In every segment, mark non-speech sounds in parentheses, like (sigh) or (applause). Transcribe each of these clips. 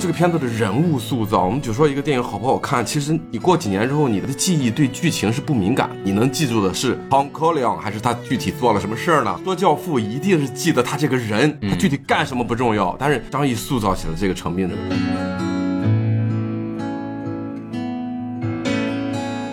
这个片子的人物塑造，我们就说一个电影好不好看，其实你过几年之后，你的记忆对剧情是不敏感，你能记住的是 Tom c o l l i n 还是他具体做了什么事儿呢？做教父一定是记得他这个人，他具体干什么不重要，但是张译塑造起了这个成名的人。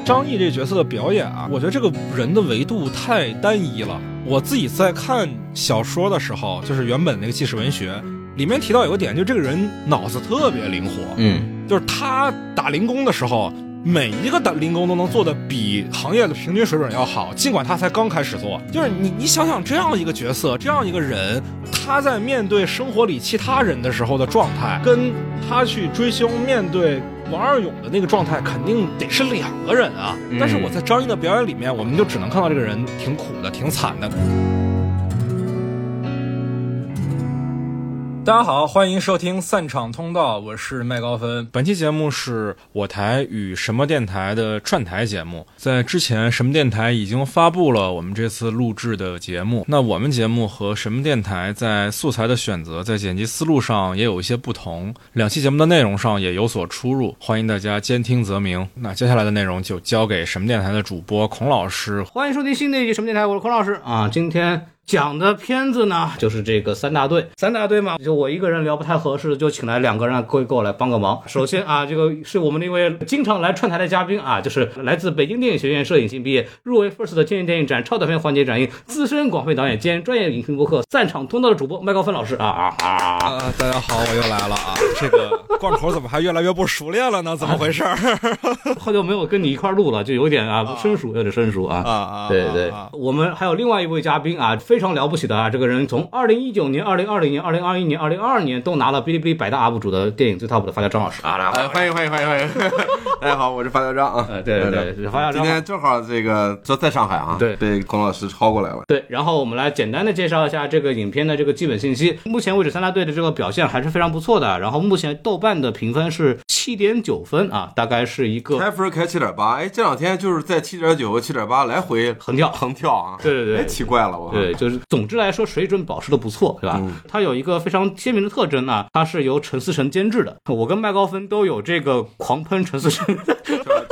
张译这角色的表演啊，我觉得这个人的维度太单一了。我自己在看小说的时候，就是原本那个纪实文学里面提到有个点，就这个人脑子特别灵活，嗯，就是他打零工的时候，每一个打零工都能做的比行业的平均水准要好，尽管他才刚开始做。就是你你想想这样一个角色，这样一个人，他在面对生活里其他人的时候的状态，跟他去追凶面对。王二勇的那个状态肯定得是两个人啊，但是我在张译的表演里面，我们就只能看到这个人挺苦的，挺惨的。大家好，欢迎收听散场通道，我是麦高芬。本期节目是我台与什么电台的串台节目。在之前，什么电台已经发布了我们这次录制的节目。那我们节目和什么电台在素材的选择、在剪辑思路上也有一些不同，两期节目的内容上也有所出入。欢迎大家兼听则明。那接下来的内容就交给什么电台的主播孔老师。欢迎收听新的一期什么电台，我是孔老师啊。今天。讲的片子呢，就是这个三大队，三大队嘛，就我一个人聊不太合适，就请来两个人过过来帮个忙。首先啊，这个是我们的一位经常来串台的嘉宾啊，就是来自北京电影学院摄影系毕业，入围 FIRST 的天津电影展超短片环节展映，资深广废导演兼专业影评博客散场通道的主播麦高芬老师啊啊啊啊！大家好，我又来了啊！这个贯口怎么还越来越不熟练了呢？怎么回事？(laughs) 好久没有跟你一块录了，就有点啊生疏，有点生疏啊啊啊！对对，我们还有另外一位嘉宾啊。非常了不起的啊！这个人从二零一九年、二零二零年、二零二一年、二零二二年都拿了哔哩哔哩百大 UP 主的电影最 top 的发家张老师啊！来，欢迎欢迎欢迎欢迎！(laughs) 大家好，我是发家张啊！对对对，发条张。今天正好这个就在上海啊，对，被孔老师超过来了。对，然后我们来简单的介绍一下这个影片的这个基本信息。目前为止，三大队的这个表现还是非常不错的。然后目前豆瓣的评分是七点九分啊，大概是一个开分开七点八。哎，这两天就是在七点九和七点八来回横跳横跳啊！对对对，哎，奇怪了我。对，就是总之来说。水准保持的不错，对吧？它有一个非常鲜明的特征呢，它是由陈思诚监制的。我跟麦高芬都有这个狂喷陈思诚，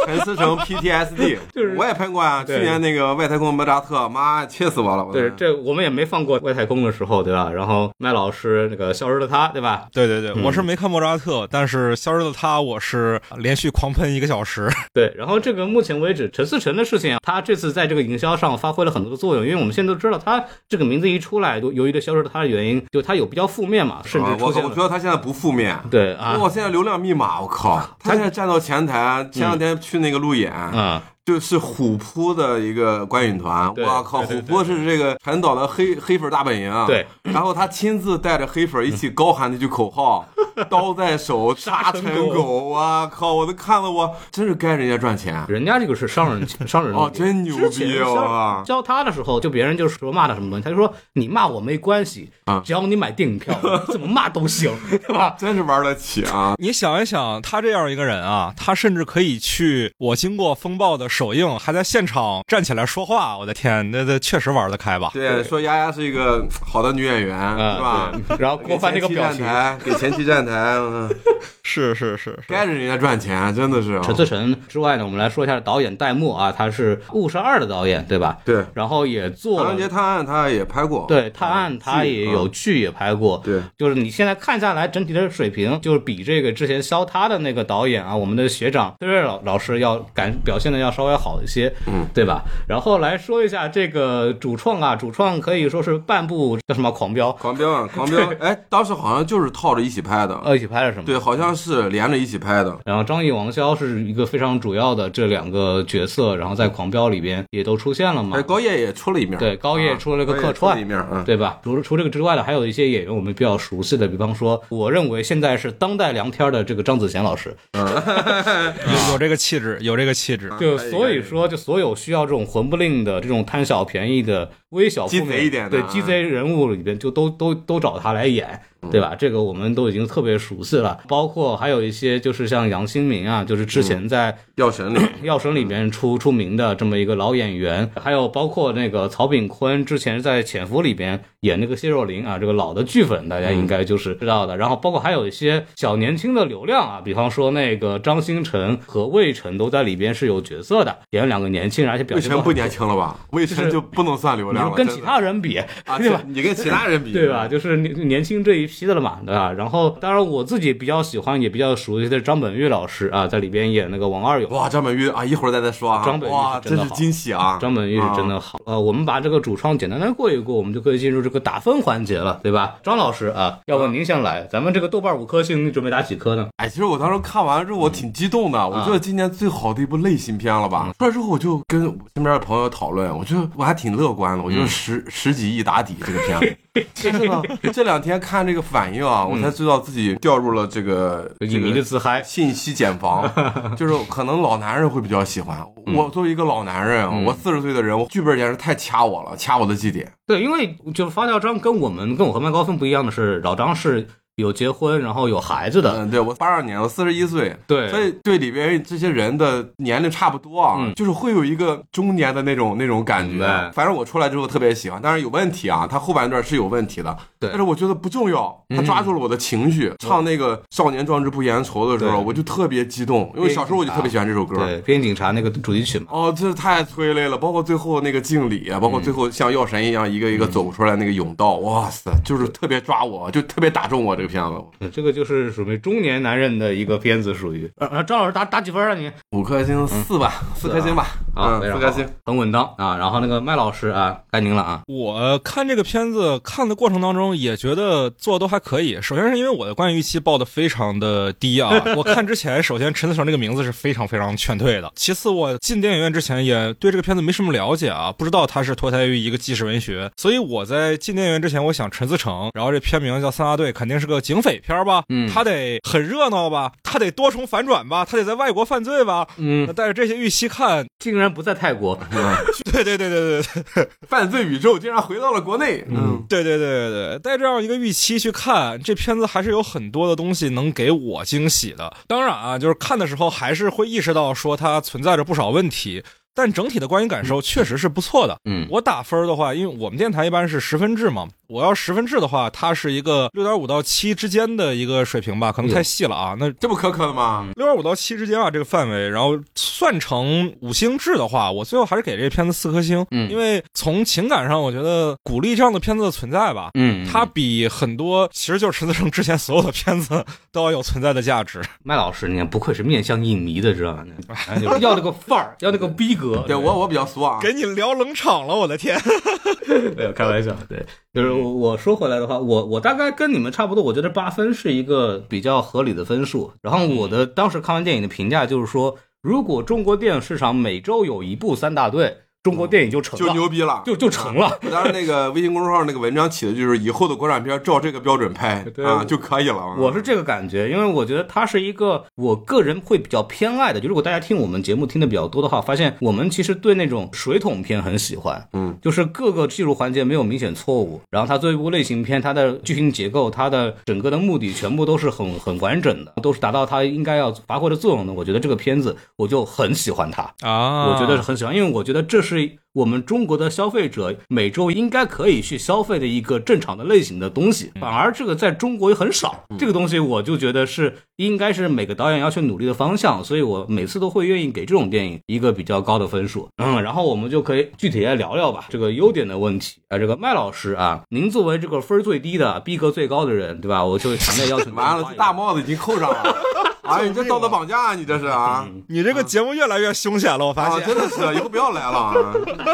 陈思诚 PTSD，(laughs) 就是我也喷过啊。去年那个外太空莫扎特，妈气死我了。对，这我们也没放过外太空的时候，对吧？然后麦老师那个消失的他，对吧？对对对，我是没看莫扎特，但是消失的他，我是连续狂喷一个小时。(laughs) 对，然后这个目前为止陈思诚的事情啊，他这次在这个营销上发挥了很多的作用，因为我们现在都知道他这个名字一出。来，由于这消失的他的原因，就他有比较负面嘛，甚至我我觉得他现在不负面，对啊，我现在流量密码，我靠，他现在站到前台，前两天去那个路演，啊。就是虎扑的一个观影团，哇靠，虎扑是这个陈导的黑黑粉大本营，对。然后他亲自带着黑粉一起高喊那句口号：(laughs) “刀在手，杀成狗。”哇靠，我都看了，我真是该人家赚钱。人家这个是商人，(laughs) 商人哦，真牛逼啊！教他的时候，就别人就说骂他什么东西，他就说：“你骂我没关系啊，只要你买电影票，(laughs) 怎么骂都行，对吧？”真是玩得起啊！你想一想，他这样一个人啊，他甚至可以去我经过风暴的。首映还在现场站起来说话，我的天，那那确实玩得开吧？对，说丫丫是一个好的女演员，是吧？然后郭帆那个表情，给前期站台，(laughs) 是是是，该着人家赚钱，真的是。陈思诚之外呢，我们来说一下导演戴墨啊，他是《误杀二》的导演，对吧？对。然后也做《唐人街探案》，他也拍过。对，探案他也有剧也拍过。对，就是你现在看下来，整体的水平就是比这个之前削他的那个导演啊，我们的学长崔瑞老老师要感表现的要稍。稍微好一些，嗯，对吧？然后来说一下这个主创啊，主创可以说是半部叫什么狂飙，狂飙啊，狂飙！(laughs) 哎，当时好像就是套着一起拍的，呃，一起拍的什么？对，好像是连着一起拍的。然后张译、王骁是一个非常主要的这两个角色，然后在狂飙里边也都出现了嘛。哎，高叶也出了一面，对，高叶出了个客串一面，嗯，对吧？除除这个之外的，还有一些演员我们比较熟悉的，比方说，我认为现在是当代梁天的这个张子贤老师，(laughs) 有有这个气质，有这个气质，就所以说就所。有需要这种混不吝的、这种贪小便宜的微小、鸡贼一点的、对鸡贼人物里边，就都都都找他来演。对吧？这个我们都已经特别熟悉了。包括还有一些就是像杨新民啊，就是之前在药神里，(clears throat) 药神里面出出名的这么一个老演员，还有包括那个曹炳坤之前在潜伏里边演那个谢若琳啊，这个老的剧粉大家应该就是知道的。然后包括还有一些小年轻的流量啊，比方说那个张新成和魏晨都在里边是有角色的，演两个年轻人，而且表现不年轻了吧？魏晨就不能算流量了，跟其他人比，啊，(laughs) 对吧？你跟其他人比，对吧？就是年年轻这一批的了嘛，对吧？然后当然我自己比较喜欢也比较熟悉的张本煜老师啊，在里边演那个王二勇。哇，张本煜啊，一会儿再再说啊。张本煜哇，真是惊喜啊！张本煜是真的好，呃，我们把这个主创简单的过一过，我们就可以进入这个打分环节了，对吧？张老师啊，要不您先来，咱们这个豆瓣五颗星，你准备打几颗呢？哎，其实我当时看完之后，我挺激动的。我觉得今年最好的一部类型片了吧？出来之后，我就跟我身边的朋友讨论，我觉得我还挺乐观的。我觉得十十几亿打底这个片子。但 (laughs) (laughs) 这两天看这个反应啊，我才知道自己掉入了这个影迷的自嗨。信息茧房，(laughs) 就是可能老男人会比较喜欢。我作为一个老男人，我四十岁的人，剧本简直太掐我了，掐我的绩点。对，因为就是发条张跟我们跟我和麦高芬不一样的是，老张是有结婚，然后有孩子的。嗯，对我八二年，我四十一岁，对所以对里边这些人的年龄差不多啊，嗯就是会有一个中年的那种那种感觉。反正我出来之后特别喜欢，但是有问题啊，他后半段是有问题的，对嗯但是我觉得不重要，他抓住了我的情绪，唱那个少年壮志不言愁的时候，我就特别激动，因为小时候我就特别喜欢这首歌。对，边境警察那个主题曲嘛。哦，这太催泪了！包括最后那个敬礼啊，包括最后像药神一样一个一个走出来那个甬道，哇塞，就是特别抓我，就特别打中我这个片子。嗯这个就是属于中年男人的一个片子，属于。呃，呃张老师打打几分啊你？五颗星四吧，四颗星吧，啊，四颗星。，很稳当啊。然后那个麦老师啊，该您了啊。我看这个片子看的过程当中，也觉得做的都还可以。首先是因为我的观影预期报的非常的低啊，(laughs) 我看之前，首先陈思诚这个名字是非常非常劝退的。其次，我进电影院之前也对这个片子没什么了解啊，不知道它是脱胎于一个纪实文学，所以我在进电影院之前，我想陈思诚，然后这片名叫《三大队》，肯定是个警匪片吧？嗯他得很热闹吧？他得多重反转吧？他得在外国犯罪吧？嗯那，带着这些预期看，竟然不在泰国。(laughs) 对对对对对对。(laughs) 犯罪宇宙竟然回到了国内，嗯，对对对对对，带这样一个预期去看这片子，还是有很多的东西能给我惊喜的。当然啊，就是看的时候还是会意识到说它存在着不少问题，但整体的观影感受确实是不错的。嗯我打分的话，因为我们电台一般是十分制嘛，我要十分制的话，它是一个六点五到七之间的一个水平吧，可能太细了啊。那这不苛刻的吗？六点五到七之间啊，这个范围，然后算成五星制的话，我最后还是给这片子四颗星，嗯因为从情感上，我觉得鼓励这样的片子的存在吧，嗯它比很多其实就是陈思诚之前所有的片子都要有存在的价值。麦老师，你看不愧是面向影迷的，知道吧？哎就是要那个范儿，(laughs) 要那个逼格。对我我比较俗啊，给你聊冷场了，我的天！(laughs) 没有开玩笑，对，就是我说回来的话，我我大概跟你们差不多，我觉得八分是一个比较合理的分数。然后我的当时看完电影的评价就是说，如果中国电影市场每周有一部三大队，中国电影就成了就了，牛逼了，就就成了。当然，那个微信公众号那个文章起的就是以后的国产片照这个标准拍对啊就可以了。我是这个感觉，因为我觉得它是一个我个人会比较偏爱的。就如果大家听我们节目听的比较多的话，发现我们其实对那种水桶片很喜欢，嗯，就是各个技术环节没有明显错误，然后它作为一部类型片，它的剧情结构、它的整个的目的全部都是很很完整的，都是达到它应该要发挥的作用的。我觉得这个片子我就很喜欢它。啊，我觉得是很喜欢，因为我觉得这是我们中国的消费者每周应该可以去消费的一个正常的类型的东西，反而这个在中国也很少。这个东西我就觉得是应该是每个导演要去努力的方向，所以我每次都会愿意给这种电影一个比较高的分数。嗯，然后我们就可以具体来聊聊吧，这个优点的问题。啊，这个麦老师啊，您作为这个分儿最低的、逼格最高的人，对吧？我就强烈要求 (laughs) 完了，这大帽子已经扣上了。(laughs) 哎，你这道德绑架啊，你这是啊？(laughs) 你这个节目越来越凶险了，我发啊，现。真的是，以后不要来了啊！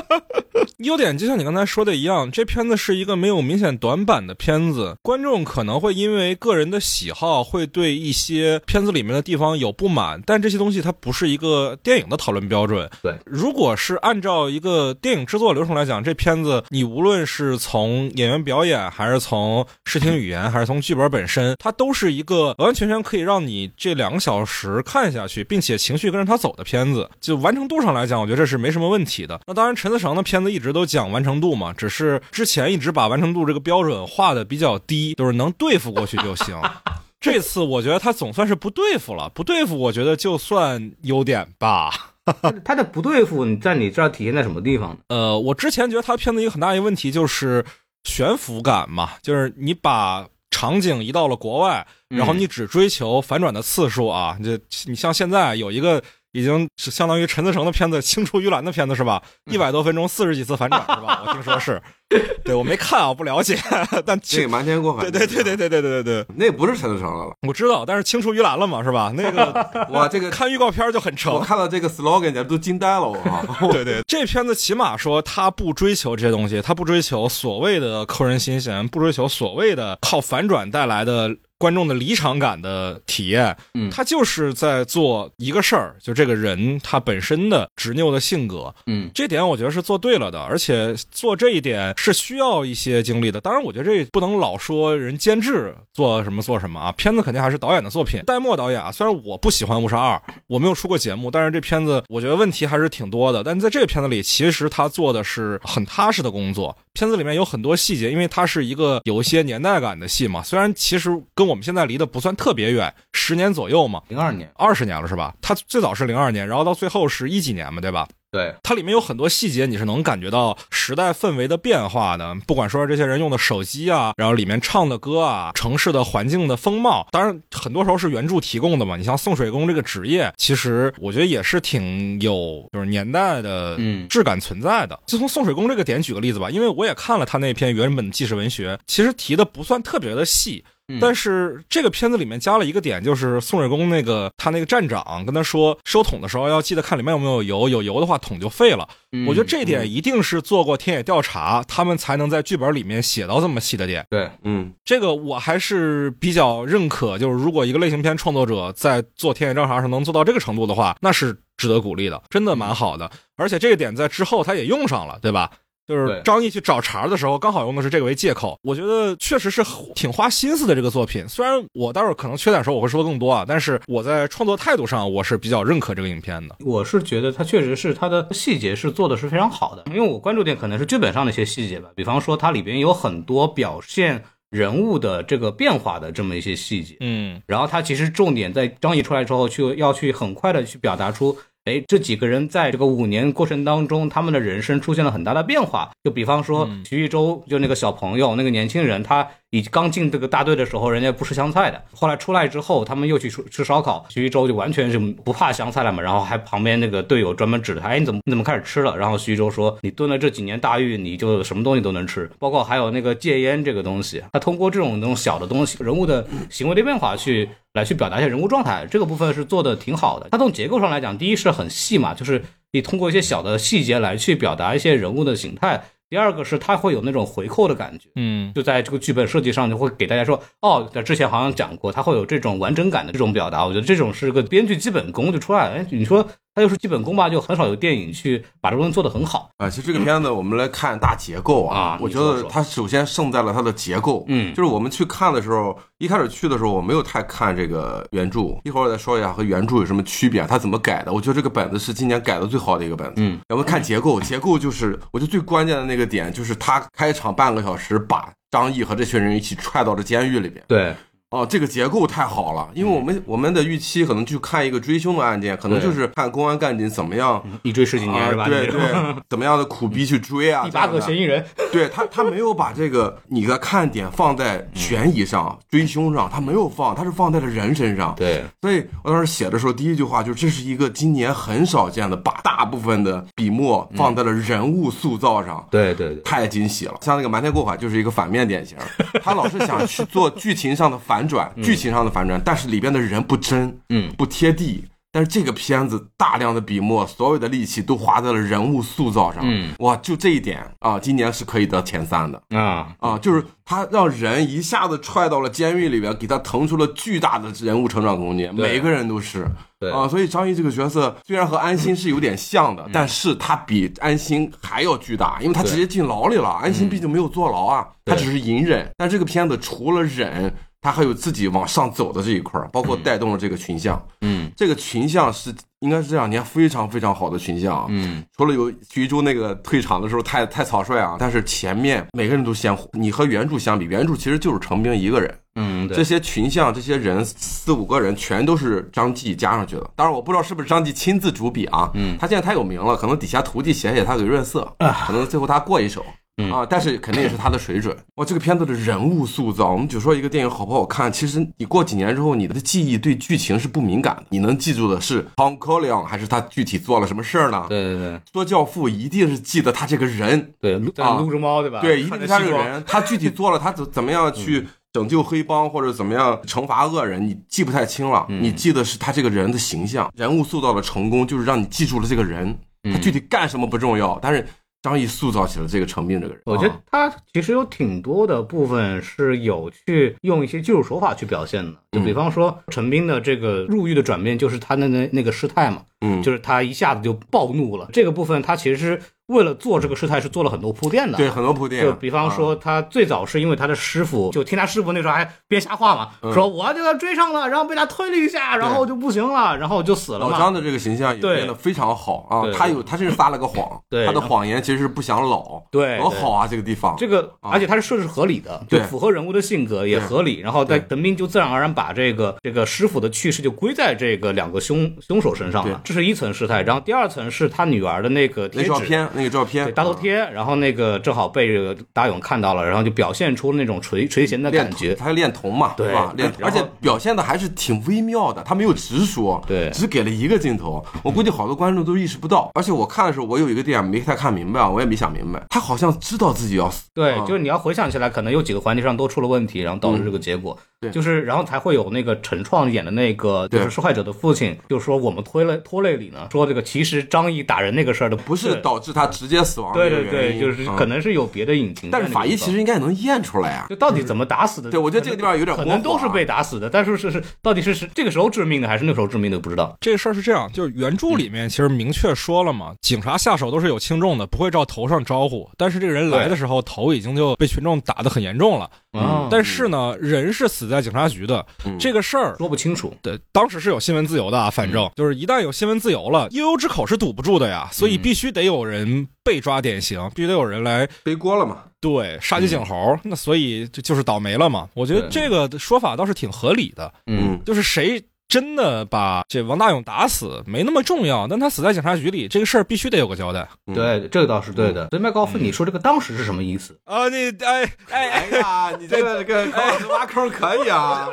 (laughs) 优点就像你刚才说的一样，这片子是一个没有明显短板的片子。观众可能会因为个人的喜好，会对一些片子里面的地方有不满，但这些东西它不是一个电影的讨论标准。对，如果是按照一个电影制作流程来讲，这片子你无论是从演员表演，还是从视听语言，还是从剧本本身，它都是一个完完全全可以让你这两个小时看下去，并且情绪跟着他走的片子。就完成度上来讲，我觉得这是没什么问题的。那当然，陈思诚的片子一直直都讲完成度嘛，只是之前一直把完成度这个标准画的比较低，就是能对付过去就行。(laughs) 这次我觉得他总算是不对付了，不对付，我觉得就算优点吧。(laughs) 他的不对付，你在你这儿体现在什么地方呢？呃，我之前觉得他片子一个很大一个问题就是悬浮感嘛，就是你把场景移到了国外，然后你只追求反转的次数啊，你这你像现在有一个。已经是相当于陈思诚的片子《青出于蓝》的片子是吧？一百多分钟，四十几次反转是吧？我听说是，(laughs) 对我没看啊，不了解。但这个瞒天过海，对对对对对对对对对，那不是陈思诚了，我知道，但是青出于蓝了嘛，是吧？那个 (laughs) 哇，这个 (laughs) 看预告片就很成，我看到这个 slogan 都惊呆了，我对对，这片子起码说他不追求这些东西，他不追求所谓的扣人心弦，不追求所谓的靠反转带来的。观众的离场感的体验，嗯，他就是在做一个事儿，就这个人他本身的执拗的性格，嗯，这点我觉得是做对了的，而且做这一点是需要一些经历的。当然，我觉得这不能老说人监制做什么做什么啊，片子肯定还是导演的作品。戴墨导演啊，虽然我不喜欢《误杀二》，我没有出过节目，但是这片子我觉得问题还是挺多的。但在这个片子里，其实他做的是很踏实的工作。片子里面有很多细节，因为它是一个有一些年代感的戏嘛。虽然其实跟我们现在离得不算特别远，十年左右嘛，零二年，二十年了是吧？他最早是零二年，然后到最后是一几年嘛，对吧？对，它里面有很多细节，你是能感觉到时代氛围的变化的。不管说这些人用的手机啊，然后里面唱的歌啊，城市的环境的风貌，当然很多时候是原著提供的嘛。你像送水工这个职业，其实我觉得也是挺有就是年代的质感存在的。就从送水工这个点举个例子吧，因为我也看了他那篇原本纪实文学，其实提的不算特别的细。但是这个片子里面加了一个点，就是宋水公那个他那个站长跟他说收桶的时候要记得看里面有没有油，有油的话桶就废了。我觉得这点一定是做过田野调查，他们才能在剧本里面写到这么细的点。对，嗯，这个我还是比较认可。就是如果一个类型片创作者在做田野调查时能做到这个程度的话，那是值得鼓励的，真的蛮好的。而且这个点在之后他也用上了，对吧？就是张译去找茬的时候，刚好用的是这个为借口。我觉得确实是挺花心思的这个作品。虽然我待会儿可能缺点时候我会说更多啊，但是我在创作态度上我是比较认可这个影片的。我是觉得它确实是它的细节是做的是非常好的，因为我关注点可能是剧本上的一些细节吧，比方说它里边有很多表现人物的这个变化的这么一些细节，嗯，然后它其实重点在张译出来之后，去要去很快的去表达出。哎，这几个人在这个五年过程当中，他们的人生出现了很大的变化。就比方说徐一舟，就那个小朋友，那个年轻人，他。以刚进这个大队的时候，人家不吃香菜的。后来出来之后，他们又去吃吃烧烤。徐一舟就完全是不怕香菜了嘛。然后还旁边那个队友专门指着他，哎，你怎么你怎么开始吃了？然后徐一舟说，你蹲了这几年大狱，你就什么东西都能吃，包括还有那个戒烟这个东西。他通过这种这种小的东西，人物的行为的变化去来去表达一下人物状态，这个部分是做的挺好的。他从结构上来讲，第一是很细嘛，就是你通过一些小的细节来去表达一些人物的形态。第二个是它会有那种回扣的感觉，嗯，就在这个剧本设计上就会给大家说，哦，在之前好像讲过，它会有这种完整感的这种表达。我觉得这种是个编剧基本功就出来了。哎，你说。它就是基本功吧，就很少有电影去把这东西做得很好啊。其实这个片子我们来看大结构啊，我觉得它首先胜在了它的结构。嗯，就是我们去看的时候，一开始去的时候我没有太看这个原著，一会儿我再说一下和原著有什么区别，它怎么改的。我觉得这个本子是今年改的最好的一个本子。嗯，我们看结构，结构就是我觉得最关键的那个点，就是他开场半个小时把张译和这群人一起踹到了监狱里边。对。哦，这个结构太好了，因为我们我们的预期可能去看一个追凶的案件，可能就是看公安干警怎么样一追十几年是吧？对对，怎么样的苦逼去追啊？(laughs) (laughs) 第八个嫌疑人，对他他没有把这个你的看点放在悬疑上、追凶上，他没有放，他是放在了人身上。对，所以我当时写的时候，第一句话就是这是一个今年很少见的，把大部分的笔墨放在了人物塑造上。对对对，太惊喜了。像那个瞒天过海就是一个反面典型，他老是想去做剧情上的反。反转，剧情上的反转，但是里边的人不真，嗯，不贴地。但是这个片子大量的笔墨，所有的力气都花在了人物塑造上，嗯，哇，就这一点啊，今年是可以得前三的。啊。啊，就是他让人一下子踹到了监狱里边，给他腾出了巨大的人物成长空间，每个人都是，对。啊，所以张译这个角色虽然和安心是有点像的，但是他比安心还要巨大，因为他直接进牢里了，安心毕竟没有坐牢啊，他只是隐忍，但这个片子除了忍。它还有自己往上走的这一块儿，包括带动了这个群像。嗯这个群像是应该是这两年非常非常好的群像啊。嗯除了有徐州那个退场的时候太太草率啊，但是前面每个人都鲜活。你和原著相比，原著其实就是程兵一个人，嗯，这些群像这些人四五个人全都是张继加上去的。当然我不知道是不是张继亲自主笔啊，嗯他现在太有名了，可能底下徒弟写写他给润色，可能最后他过一手。嗯。啊，但是肯定也是他的水准。哇，这个片子的人物塑造，我们就说一个电影好不好看，其实你过几年之后，你的记忆对剧情是不敏感的，你能记住的是 Tom Collins 还是他具体做了什么事儿呢？对对对。说教父一定是记得他这个人，对，撸啊撸着猫对吧？对，一定是他这个人，他具体做了他怎怎么样去拯救黑帮或者怎么样惩罚恶人，你记不太清了，你记得是他这个人的形象，人物塑造的成功，就是让你记住了这个人，他具体干什么不重要，但是张译塑造起了这个成病这个人，我觉得啊。他其实有挺多的部分是有去用一些技术手法去表现的，就比方说陈斌的这个入狱的转变，就是他的那那个师太嘛，嗯，就是他一下子就暴怒了。这个部分他其实为了做这个师太是做了很多铺垫的。对很多铺垫，就比方说，他最早是因为他的师傅，就听他师傅那时候还编瞎话嘛，嗯说我这个追上了，然后被他推了一下，然后就不行了，然后就死了。老张的这个形象也变得非常好啊，他有他甚至撒了个谎，对他的谎言其实是不想老，对对多好啊这个地方，这个，啊而且他是设置合理的，就对符合人物的性格，也合理。然后在陈斌就自然而然把这个这个师傅的去世就归在这个两个凶凶手身上了，这是一层事态。然后第二层是他女儿的那个。那照片那个照片对大头啊贴，然后那个正好被这个大勇看到了，然后就表现出那种垂垂涎的感觉。他练童嘛，对吧？练，然后而且表现的还是挺微妙的，他没有直说，对只给了一个镜头。我估计好多观众都意识不到。而且我看的时候，我有一个点没太看明白啊，我也没想明白，他好像知道自己要死，对，啊就是你要回想起来，可能有几个环节上都出了问题，然后导致这个结果。嗯对就是然后才会有那个陈创演的那个就是受害者的父亲，就说我们拖累拖累你呢，说这个其实张译打人那个事儿的不是对导致他直接死亡的对对对，就是啊可能是有别的隐情。但是法医其实应该也能验出来啊。就到底怎么打死的？对我觉得这个地方有点可能都是被打死的，但是是是到底是是这个时候致命的还是那个时候致命的不知道。这个事儿是这样，就是原著里面其实明确说了嘛，警察下手都是有轻重的，不会照头上招呼。但是这个人来的时候，头已经就被群众打得很严重了。嗯但是呢，人是死在警察局的，嗯这个事儿。说不清楚。对，当时是有新闻自由的啊，反正就是一旦有新闻自由了，悠悠之口是堵不住的呀，所以必须得有人被抓典型，必须得有人来背锅了嘛？对杀鸡儆猴，那所以就就是倒霉了嘛。我觉得这个说法倒是挺合理的，嗯，就是谁真的把这王大勇打死没那么重要，但他死在警察局里，这个事儿必须得有个交代嗯对，这个倒是对的。所以麦高芬，你说这个当时是什么意思？啊！你哎哎哎呀，你这个这个高老师挖坑可以啊！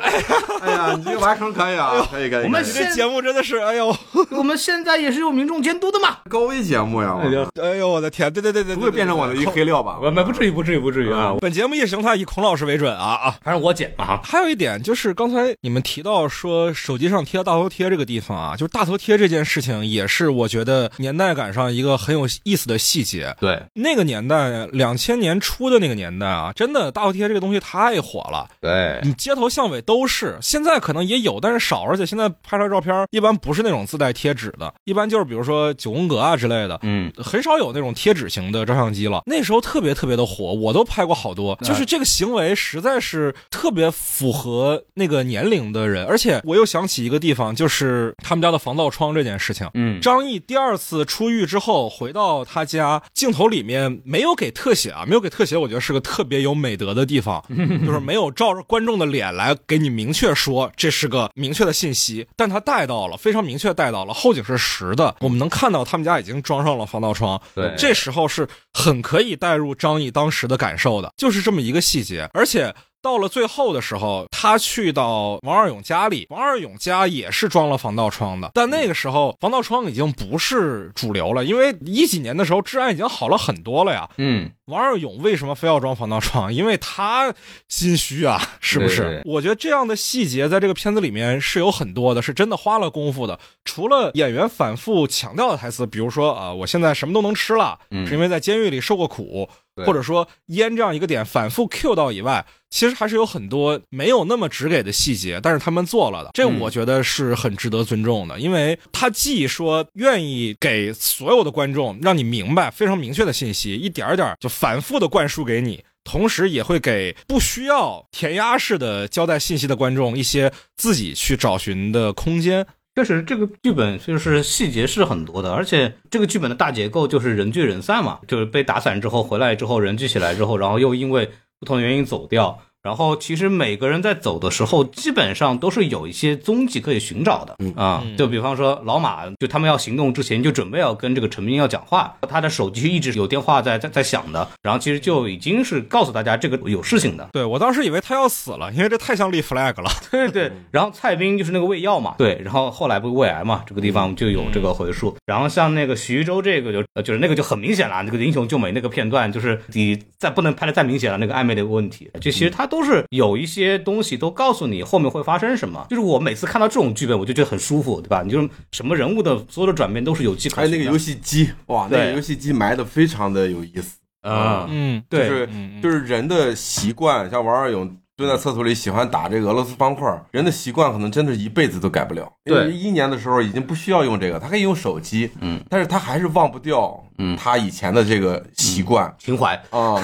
哎呀，你这个挖坑可以啊，可以可以。我们这节目真的是，哎呦 (laughs) 我们现在也是有民众监督的嘛。高危节目呀，我哎呦我的天，对对对对，不会变成我的一黑料吧？我们不至于，不至于，不至于啊。本节目意识形态以孔老师为准啊啊！反正我剪吧。还有一点就是，刚才你们提到说手机上贴大头贴这个地方啊，就是大头贴这件事情，也是我觉得年代感上一个很有意思的细节。对那个年代，两千年初的那个年代啊，真的大头贴这个东西太火了，对你街头巷尾都是。现在可能也有，但是少，而且现在拍出来照片一般不是那种自带贴纸的，一般就是比如说九宫格啊之类的。嗯，很少有那种贴纸型的照相机了，那时候特别特别的火，我都拍过好多。就是这个行为实在是特别符合那个年龄的人，而且我又想起一个地方，就是他们家的防盗窗这件事情。嗯，张译第二次出狱之后回到他家，镜头里面没有给特写啊，没有给特写，我觉得是个特别有美德的地方，(laughs) 就是没有照着观众的脸来给你明确说这是个明确的信息，但他带到了，非常明确带到了，后景是实的，我们能看到他们家已经装上了防盗窗，对这时候是很可以带入张译当时的感受的，就是这么一个细节，而且。到了最后的时候，他去到王二勇家里，王二勇家也是装了防盗窗的，但那个时候防盗窗已经不是主流了，因为一几年的时候治安已经好了很多了呀。嗯，王二勇为什么非要装防盗窗？(laughs) 因为他心虚啊，(laughs) 是不是？对对我觉得这样的细节在这个片子里面是有很多的，是真的花了功夫的。除了演员反复强调的台词，比如说啊、我现在什么都能吃了，嗯是因为在监狱里受过苦，对或者说烟这样一个点反复 Q 到以外，其实还是有很多没有那么直给的细节，但是他们做了的，这嗯我觉得是很值得尊重的，因为他既说愿意给所有的观众让你明白非常明确的信息，一点儿点儿就反复的灌输给你。同时也会给不需要填鸭式的交代信息的观众一些自己去找寻的空间。确实，这个剧本就是细节是很多的，而且这个剧本的大结构就是人聚人散嘛，就是被打散之后回来之后人聚起来之后，然后又因为不同的原因走掉。然后其实每个人在走的时候，基本上都是有一些踪迹可以寻找的啊。就比方说老马，就他们要行动之前就准备要跟这个陈明要讲话，他的手机一直有电话在在在响的，然后其实就已经是告诉大家这个有事情的。对我当时以为他要死了，因为这太像立 flag 了。对对。然后蔡斌就是那个胃药嘛，对。然后后来不是胃癌嘛，这个地方就有这个回溯。然后像那个徐州这个就就是那个就很明显了，那个英雄救美那个片段就是你再不能拍的再明显了，那个暧昧的问题，就其实他都是有一些。些东西都告诉你后面会发生什么，就是我每次看到这种剧本，我就觉得很舒服，对吧？你就是什么人物的所有的转变都是有迹可循。还有那个游戏机，哇，那个游戏机埋的非常的有意思啊，嗯，对，就是就是人的习惯，像王二勇。蹲在厕所里喜欢打这个俄罗斯方块，人的习惯可能真的一辈子都改不了。对，一年的时候已经不需要用这个，他可以用手机，嗯，但是他还是忘不掉，嗯，他以前的这个习惯、情怀啊，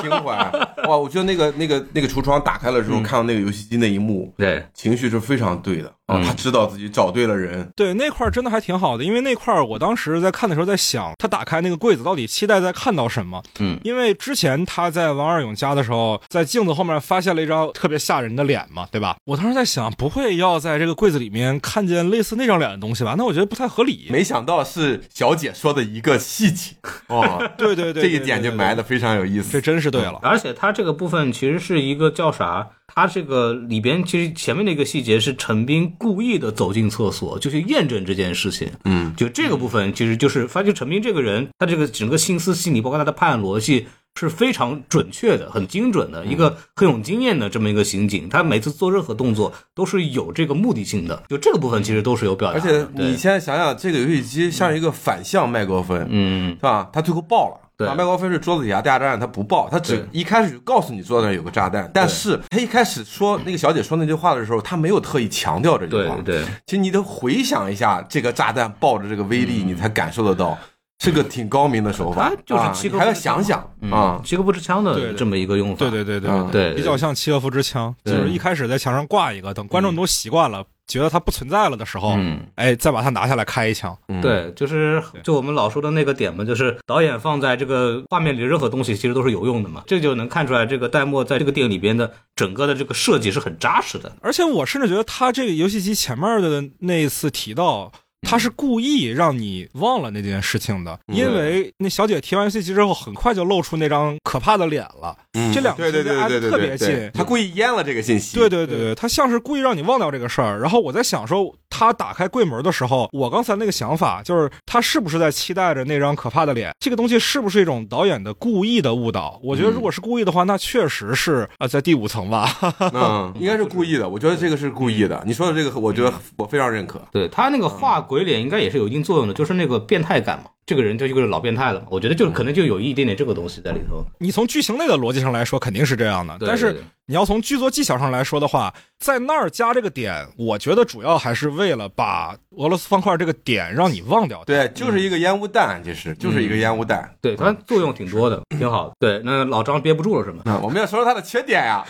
情怀。哇，我觉得那个那个那个橱窗打开了之后，看到那个游戏机那一幕，对，情绪是非常对的。啊，他知道自己找对了人。对，那块真的还挺好的，因为那块我当时在看的时候在想，他打开那个柜子到底期待在看到什么？嗯，因为之前他在王二勇家的时候，在镜子后面发现了一张特别吓。人的脸嘛，对吧？我当时在想，不会要在这个柜子里面看见类似那张脸的东西吧？那我觉得不太合理。没想到是小姐说的一个细节 (laughs) 哦，对对对，这一点就埋的非常有意思。这真是对了。而且他这个部分其实是一个叫啥？他这个里边其实前面那个细节是陈斌故意的走进厕所，就去验证这件事情。嗯，就这个部分其实就是发现陈斌这个人，他这个整个心思细腻，包括他的判案逻辑。是非常准确的，很精准的一个很有经验的这么一个刑警，他每次做任何动作都是有这个目的性的，就这个部分其实都是有表达。而且你现在想想，这个游戏机像一个反向麦克风，嗯，是吧？他最后爆了，对，麦高芬是桌子底下炸弹，他不爆，他只一开始就告诉你桌子上有个炸弹，但是他一开始说那个小姐说那句话的时候，他没有特意强调这句话，对，其实你得回想一下这个炸弹爆的这个威力，你才感受得到。是个挺高明的手法，就是七个还要想想啊，七个不支枪的这么一个用法，对对对对对，比较像契诃夫之枪，就是一开始在墙上挂一个，等观众都习惯了，觉得它不存在了的时候，哎，再把它拿下来开一枪。对，就是就我们老说的那个点嘛，就是导演放在这个画面里任何东西其实都是有用的嘛，这就能看出来这个戴墨在这个电影里边的整个的这个设计是很扎实的。而且我甚至觉得他这个游戏机前面的那一次提到。他是故意让你忘了那件事情的，因为那小姐提完游戏机之后，很快就露出那张可怕的脸了。这两个对对对对特别近，他故意淹了这个信息。对对对对，他像是故意让你忘掉这个事儿。然后我在想说，他打开柜门的时候，我刚才那个想法就是，他是不是在期待着那张可怕的脸？这个东西是不是一种导演的故意的误导？我觉得如果是故意的话，那确实是啊，在第五层吧。嗯，(laughs) 应该是故意的。我觉得这个是故意的。你说的这个，我觉得我非常认可。对他那个画。鬼脸应该也是有一定作用的，就是那个变态感嘛。这个人就一个老变态了，我觉得就可能就有一点点这个东西在里头。你从剧情类的逻辑上来说，肯定是这样的。但是你要从剧作技巧上来说的话，在那儿加这个点，我觉得主要还是为了把俄罗斯方块这个点让你忘掉。对，就是一个烟雾弹，其实就是一个烟雾弹。对，它作用挺多的，挺好的。对，那老张憋不住了是吗？我们要说说他的缺点呀，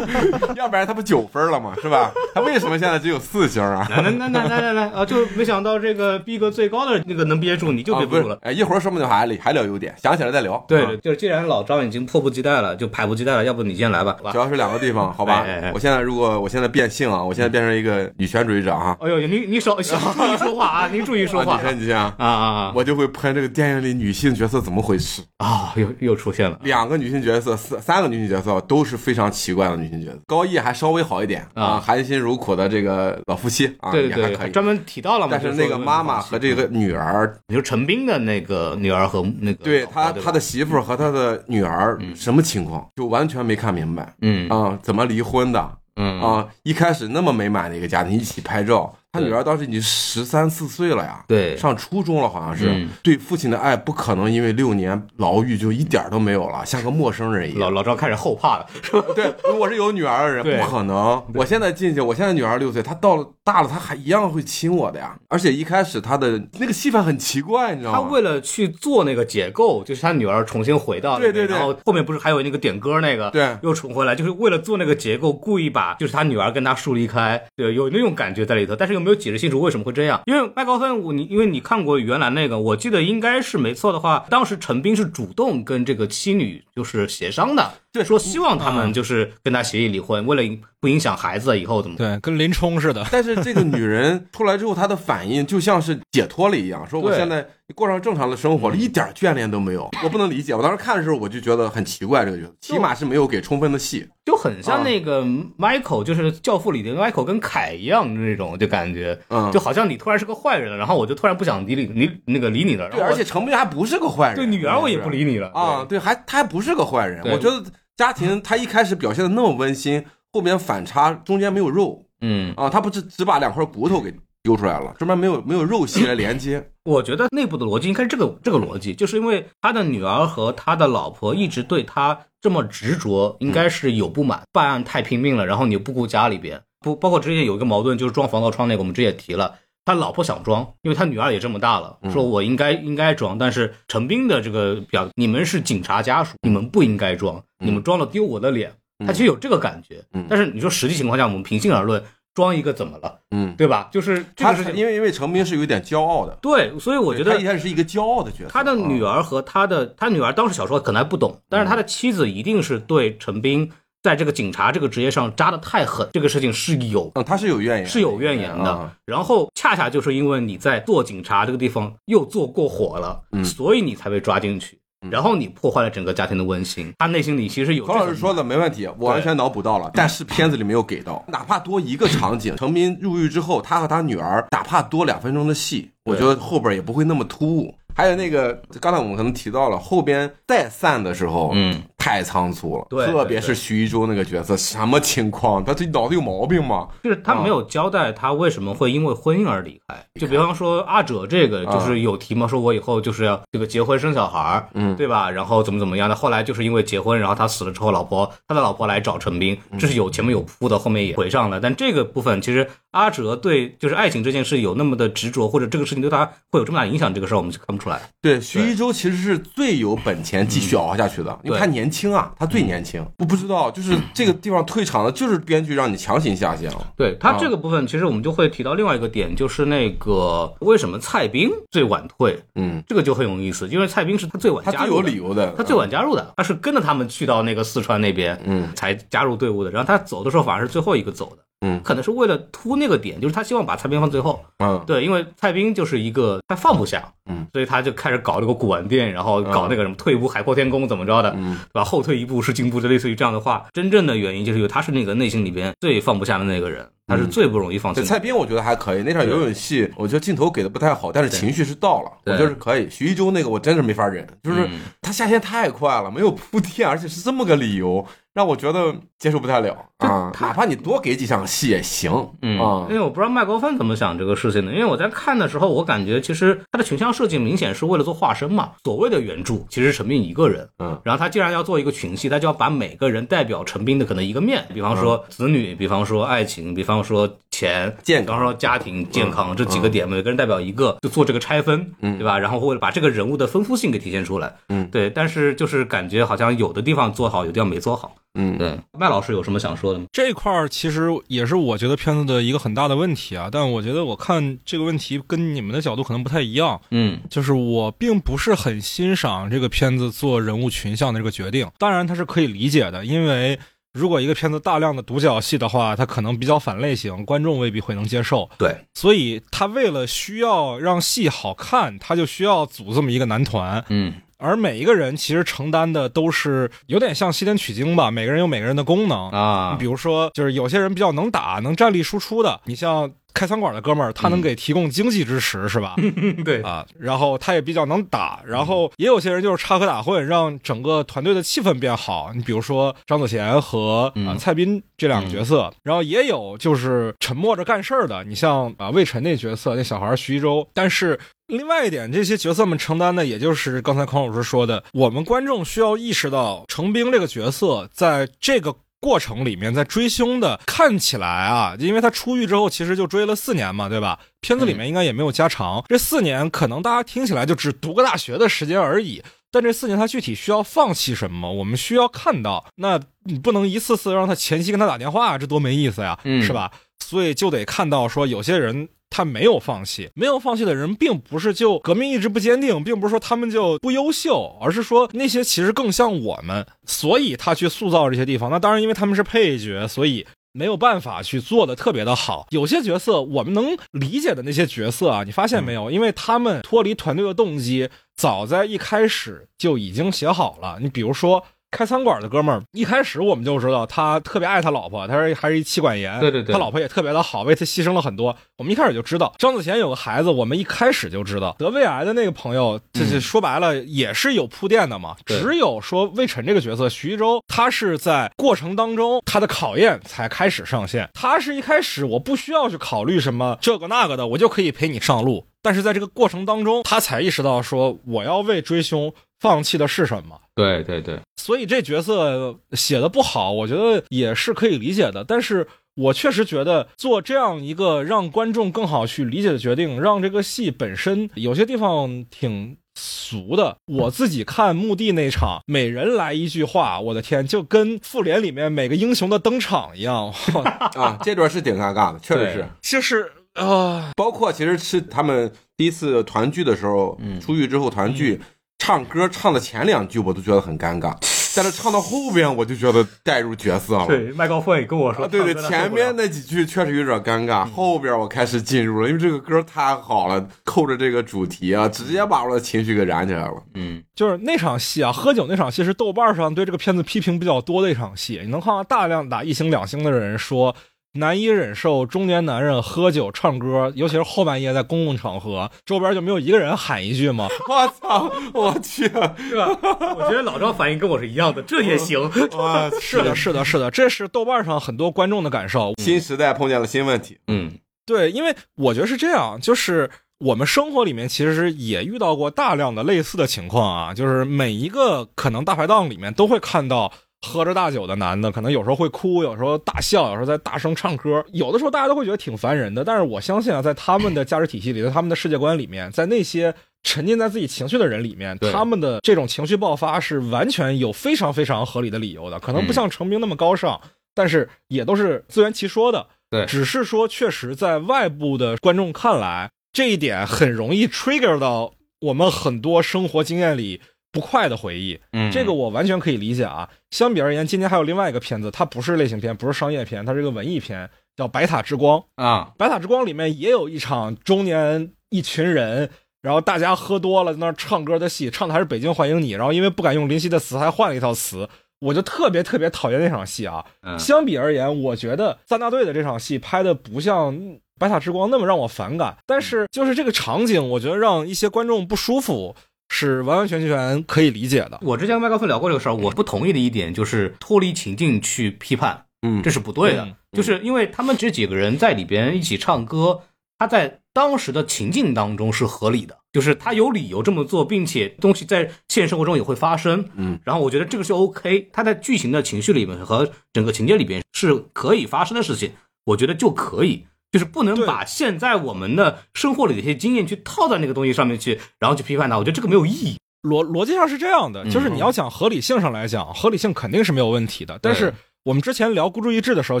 (laughs) 要不然他不九分了吗？是吧？他为什么现在只有四星啊？来来来来来来啊！就没想到这个逼格最高的那个能憋住，你就憋不住了。哎，一会儿说不定还还聊优点，想起来再聊。对，就是既然老张已经迫不及待了，就迫不及待了，要不你先来吧。主要是两个地方，好吧？我现在如果我现在变性啊，我现在变成一个女权主义者啊。哎呦，你你少 (laughs) 少注意说话啊，您注意说话。女权女权啊啊啊！我就会喷这个电影里女性角色怎么回事啊？又又出现了两个女性角色，三三个女性角色都是非常奇怪的女性角色。高毅还稍微好一点啊，含辛茹苦的这个老夫妻啊，对对对，专门提到了嘛。但是那个妈妈和这个女儿，你说陈斌的那个女儿和。那个对他他的媳妇和他的女儿什么情况，就完全没看明白。嗯啊，怎么离婚的？嗯啊，一开始那么美满的一个家庭，一起拍照。他女儿当时已经十三四岁了呀，对上初中了，好像是。嗯对父亲的爱不可能因为六年牢狱就一点都没有了，像个陌生人一样。老老赵开始后怕了，(laughs) 对，我是有女儿的人，不可能。我现在进去，我现在女儿六岁，她到了大了，她还一样会亲我的呀。而且一开始她的那个戏份很奇怪，你知道吗？他为了去做那个解构，就是他女儿重新回到对对对然后后面不是还有那个点歌那个，对又重回来，就是为了做那个结构，故意把就是他女儿跟他疏离开，对，有那种感觉在里头，但是又没有解释清楚为什么会这样。因为麦高芬，我你因为你看过原来那个，我记得应该是没错的话，当时陈斌是主动跟这个妻女就是协商的，对说希望他们就是跟他协议离婚，为了不影响孩子以后怎么。对，跟林冲似的。但是这个女人出来之后，她的反应就像是解脱了一样，说我现在过上正常的生活了，一点眷恋都没有。我不能理解，我当时看的时候我就觉得很奇怪，这个角色起码是没有给充分的戏。就很像啊那个 Michael，就是《教父》里的 Michael 跟凯一样那种，就感觉，嗯就好像你突然是个坏人了，然后我就突然不想理你，你那个理你了，然对，而且程斌还不是个坏人，对女儿我也不理你了啊，对，还他还不是个坏人。我觉得家庭他一开始表现的那么温馨，后面反差中间没有肉嗯，啊，他不是只把两块骨头给丢出来了，这边没有没有肉系来连接。(coughs) 我觉得内部的逻辑应该是这个这个逻辑，就是因为他的女儿和他的老婆一直对他这么执着，应该是有不满，办案太拼命了，然后你又不顾家里边，不包括之前有一个矛盾，就是装防盗窗那个，我们之前也提了。他老婆想装，因为他女儿也这么大了，说我应该应该装，但是陈斌的这个表，你们是警察家属，你们不应该装，你们装了丢我的脸，他其实有这个感觉。嗯但是你说实际情况下，我们平心而论，装一个怎么了，嗯，对吧？就是这他个事情，因为因为程斌是有点骄傲的，对，所以我觉得他一开始是一个骄傲的角色。他的女儿，儿和他的他女儿当时小时候可能还不懂，但是他的妻子一定是对陈斌在这个警察这个职业上扎的太狠，这个事情是有嗯，他是有怨言，是有怨言的啊。然后恰恰就是因为你在做警察这个地方又做过火了，嗯所以你才被抓进去。然后你破坏了整个家庭的温馨，他内心里其实有这个何老师说的没问题，我完全脑补到了，但是片子里没有给到，哪怕多一个场景，程斌入狱之后，他和他女儿，哪怕多两分钟的戏，我觉得后边也不会那么突兀。还有那个，刚才我们可能提到了，后边再散的时候，嗯，太仓促了，对特别是徐一舟那个角色，什么情况？他这脑子有毛病吗？就是他没有交代他为什么会因为婚姻而离开。就比方说阿哲这个，就是有提嘛，说我以后就是要这个结婚生小孩儿，嗯对吧？然后怎么怎么样的。后来就是因为结婚，然后他死了之后，老婆他的老婆来找陈斌，这是有前面有铺的，后面也回上了。但这个部分其实阿哲对就是爱情这件事有那么的执着，或者这个事情对他会有这么大影响，这个事儿我们就看不出来。对，徐一舟其实是最有本钱继续熬下去的，因为他年轻啊，他最年轻。我不知道，就是这个地方退场的，就是编剧让你强行下线了。对他这个部分，其实我们就会提到另外一个点，就是那个为什么蔡斌最晚退，嗯，这个就很有意思，因为蔡斌是他最晚他最有加入的理由的，他最晚加入的，他是跟着他们去到那个四川那边，嗯，才加入队伍的。然后他走的时候反而是最后一个走的，嗯可能是为了突那个点，就是他希望把蔡斌放最后。嗯，对，因为蔡斌就是一个他放不下，嗯，所以他就开始搞这个古玩店，然后搞那个什么退一步海阔天空怎么着的，嗯，对吧？后退一步是进步，就类似于这样的话。真正的原因就是因为他是那个内心里边最放不下的那个人，他是最不容易放对心的。蔡斌我觉得还可以，那场游泳戏我觉得镜头给的不太好，但是情绪是到了，我对觉得是可以。徐一舟那个我真是没法忍，就是嗯他下线太快了，没有铺垫，而且是这么个理由，让我觉得接受不太了啊。哪怕你多给几场戏也行，嗯啊因为我不知道麦高芬怎么想这个事情的，因为我在看的时候，我感觉其实他的群像设计明显是为了做化身嘛。所谓的原著其实是陈斌一个人，嗯，然后他既然要做一个群戏，他就要把每个人代表陈斌的可能一个面，比方说子女，比方说爱情，比方说钱，健比方说家庭健康这几个点，每个人代表一个，就做这个拆分，嗯对吧？然后为了把这个人物的丰富性给体现出来，嗯对。但是就是感觉好像有的地方做好，有的地方没做好。嗯，对，麦老师有什么想说的吗？这块儿其实也是我觉得片子的一个很大的问题啊，但我觉得我看这个问题跟你们的角度可能不太一样，嗯就是我并不是很欣赏这个片子做人物群像的这个决定。当然，它是可以理解的，因为如果一个片子大量的独角戏的话，它可能比较反类型，观众未必会能接受。对，所以他为了需要让戏好看，他就需要组这么一个男团，嗯而每一个人其实承担的都是有点像西天取经吧，每个人有每个人的功能。啊比如说，就是有些人比较能打，能战力输出的，你像开餐馆的哥们儿，他能给提供经济支持，是吧？(laughs) 对啊，然后他也比较能打，然后也有些人就是插科打诨，让整个团队的气氛变好。你比如说张子贤和啊蔡斌这两个角色，然后也有就是沉默着干事儿的，你像啊魏晨那角色那小孩徐一舟，但是。另外一点，这些角色们承担的，也就是刚才孔老师说的，我们观众需要意识到，程兵这个角色在这个过程里面，在追凶的看起来啊，因为他出狱之后，其实就追了四年嘛，对吧？片子里面应该也没有加长，这四年可能大家听起来就只读个大学的时间而已，但这四年他具体需要放弃什么，我们需要看到。那你不能一次次让他前妻跟他打电话，这多没意思呀，是吧？所以就得看到说有些人。他没有放弃，没有放弃的人，并不是就革命意志不坚定，并不是说他们就不优秀，而是说那些其实更像我们，所以他去塑造这些地方。那当然，因为他们是配角，所以没有办法去做的特别的好。有些角色我们能理解的那些角色啊，你发现没有？因为他们脱离团队的动机，早在一开始就已经写好了。你比如说。开餐馆的哥们儿，一开始我们就知道他特别爱他老婆，他是还是一妻管严，对对对，他老婆也特别的好，为他牺牲了很多。我们一开始就知道张子贤有个孩子，我们一开始就知道得胃癌的那个朋友，这这说白了也是有铺垫的嘛。只有说魏晨这个角色徐一舟，他是在过程当中他的考验才开始上线，他是一开始我不需要去考虑什么这个那个的，我就可以陪你上路。但是在这个过程当中，他才意识到说我要为追凶放弃的是什么。对对对，所以这角色写的不好，我觉得也是可以理解的。但是我确实觉得做这样一个让观众更好去理解的决定，让这个戏本身有些地方挺俗的。我自己看墓地那场，每人来一句话，我的天，就跟复联里面每个英雄的登场一样 (laughs) 啊！这段是挺尴尬的，确实是，就 (laughs) 是啊，包括其实是他们第一次团聚的时候，出狱之后团聚。唱歌唱的前两句我都觉得很尴尬，但是唱到后边我就觉得带入角色了。对，麦高芬也跟我说，对对，前面那几句确实有点尴尬，后边我开始进入了，因为这个歌太好了，扣着这个主题啊，直接把我的情绪给燃起来了。嗯，就是那场戏啊，喝酒那场戏是豆瓣上对这个片子批评比较多的一场戏，你能看到大量打一星两星的人说。难以忍受中年男人喝酒唱歌，尤其是后半夜在公共场合，周边就没有一个人喊一句吗？(laughs) 我操！我去，是吧？我觉得老赵反应跟我是一样的，这也行。啊，是的，是的，是的，这是豆瓣上很多观众的感受。新时代碰见了新问题。嗯，对，因为我觉得是这样，就是我们生活里面其实也遇到过大量的类似的情况啊，就是每一个可能大排档里面都会看到。喝着大酒的男的，可能有时候会哭，有时候大笑，有时候在大声唱歌。有的时候大家都会觉得挺烦人的，但是我相信啊，在他们的价值体系里，在他们的世界观里面，在那些沉浸在自己情绪的人里面，他们的这种情绪爆发是完全有非常非常合理的理由的。可能不像成名那么高尚，但是也都是自圆其说的。对，只是说确实在外部的观众看来，这一点很容易 trigger 到我们很多生活经验里。不快的回忆，嗯，这个我完全可以理解啊。相比而言，今年还有另外一个片子，它不是类型片，不是商业片，它是一个文艺片，叫《白塔之光》啊。《白塔之光》里面也有一场中年一群人，然后大家喝多了在那唱歌的戏，唱的还是《北京欢迎你》，然后因为不敢用林夕的词，还换了一套词，我就特别特别讨厌那场戏啊。相比而言，我觉得三大队的这场戏拍的不像《白塔之光》那么让我反感，但是就是这个场景，我觉得让一些观众不舒服。是完完全全可以理解的。我之前跟麦高芬聊过这个事儿，我不同意的一点就是脱离情境去批判，嗯，这是不对的。就是因为他们这几个人在里边一起唱歌，他在当时的情境当中是合理的，就是他有理由这么做，并且东西在现实生活中也会发生，嗯。然后我觉得这个是 OK，他在剧情的情绪里面和整个情节里边是可以发生的事情，我觉得就可以。就是不能把现在我们的生活里的一些经验去套在那个东西上面去，然后去批判它。我觉得这个没有意义。逻逻辑上是这样的，就是你要讲合理性上来讲，合理性肯定是没有问题的。但是我们之前聊孤注一掷的时候，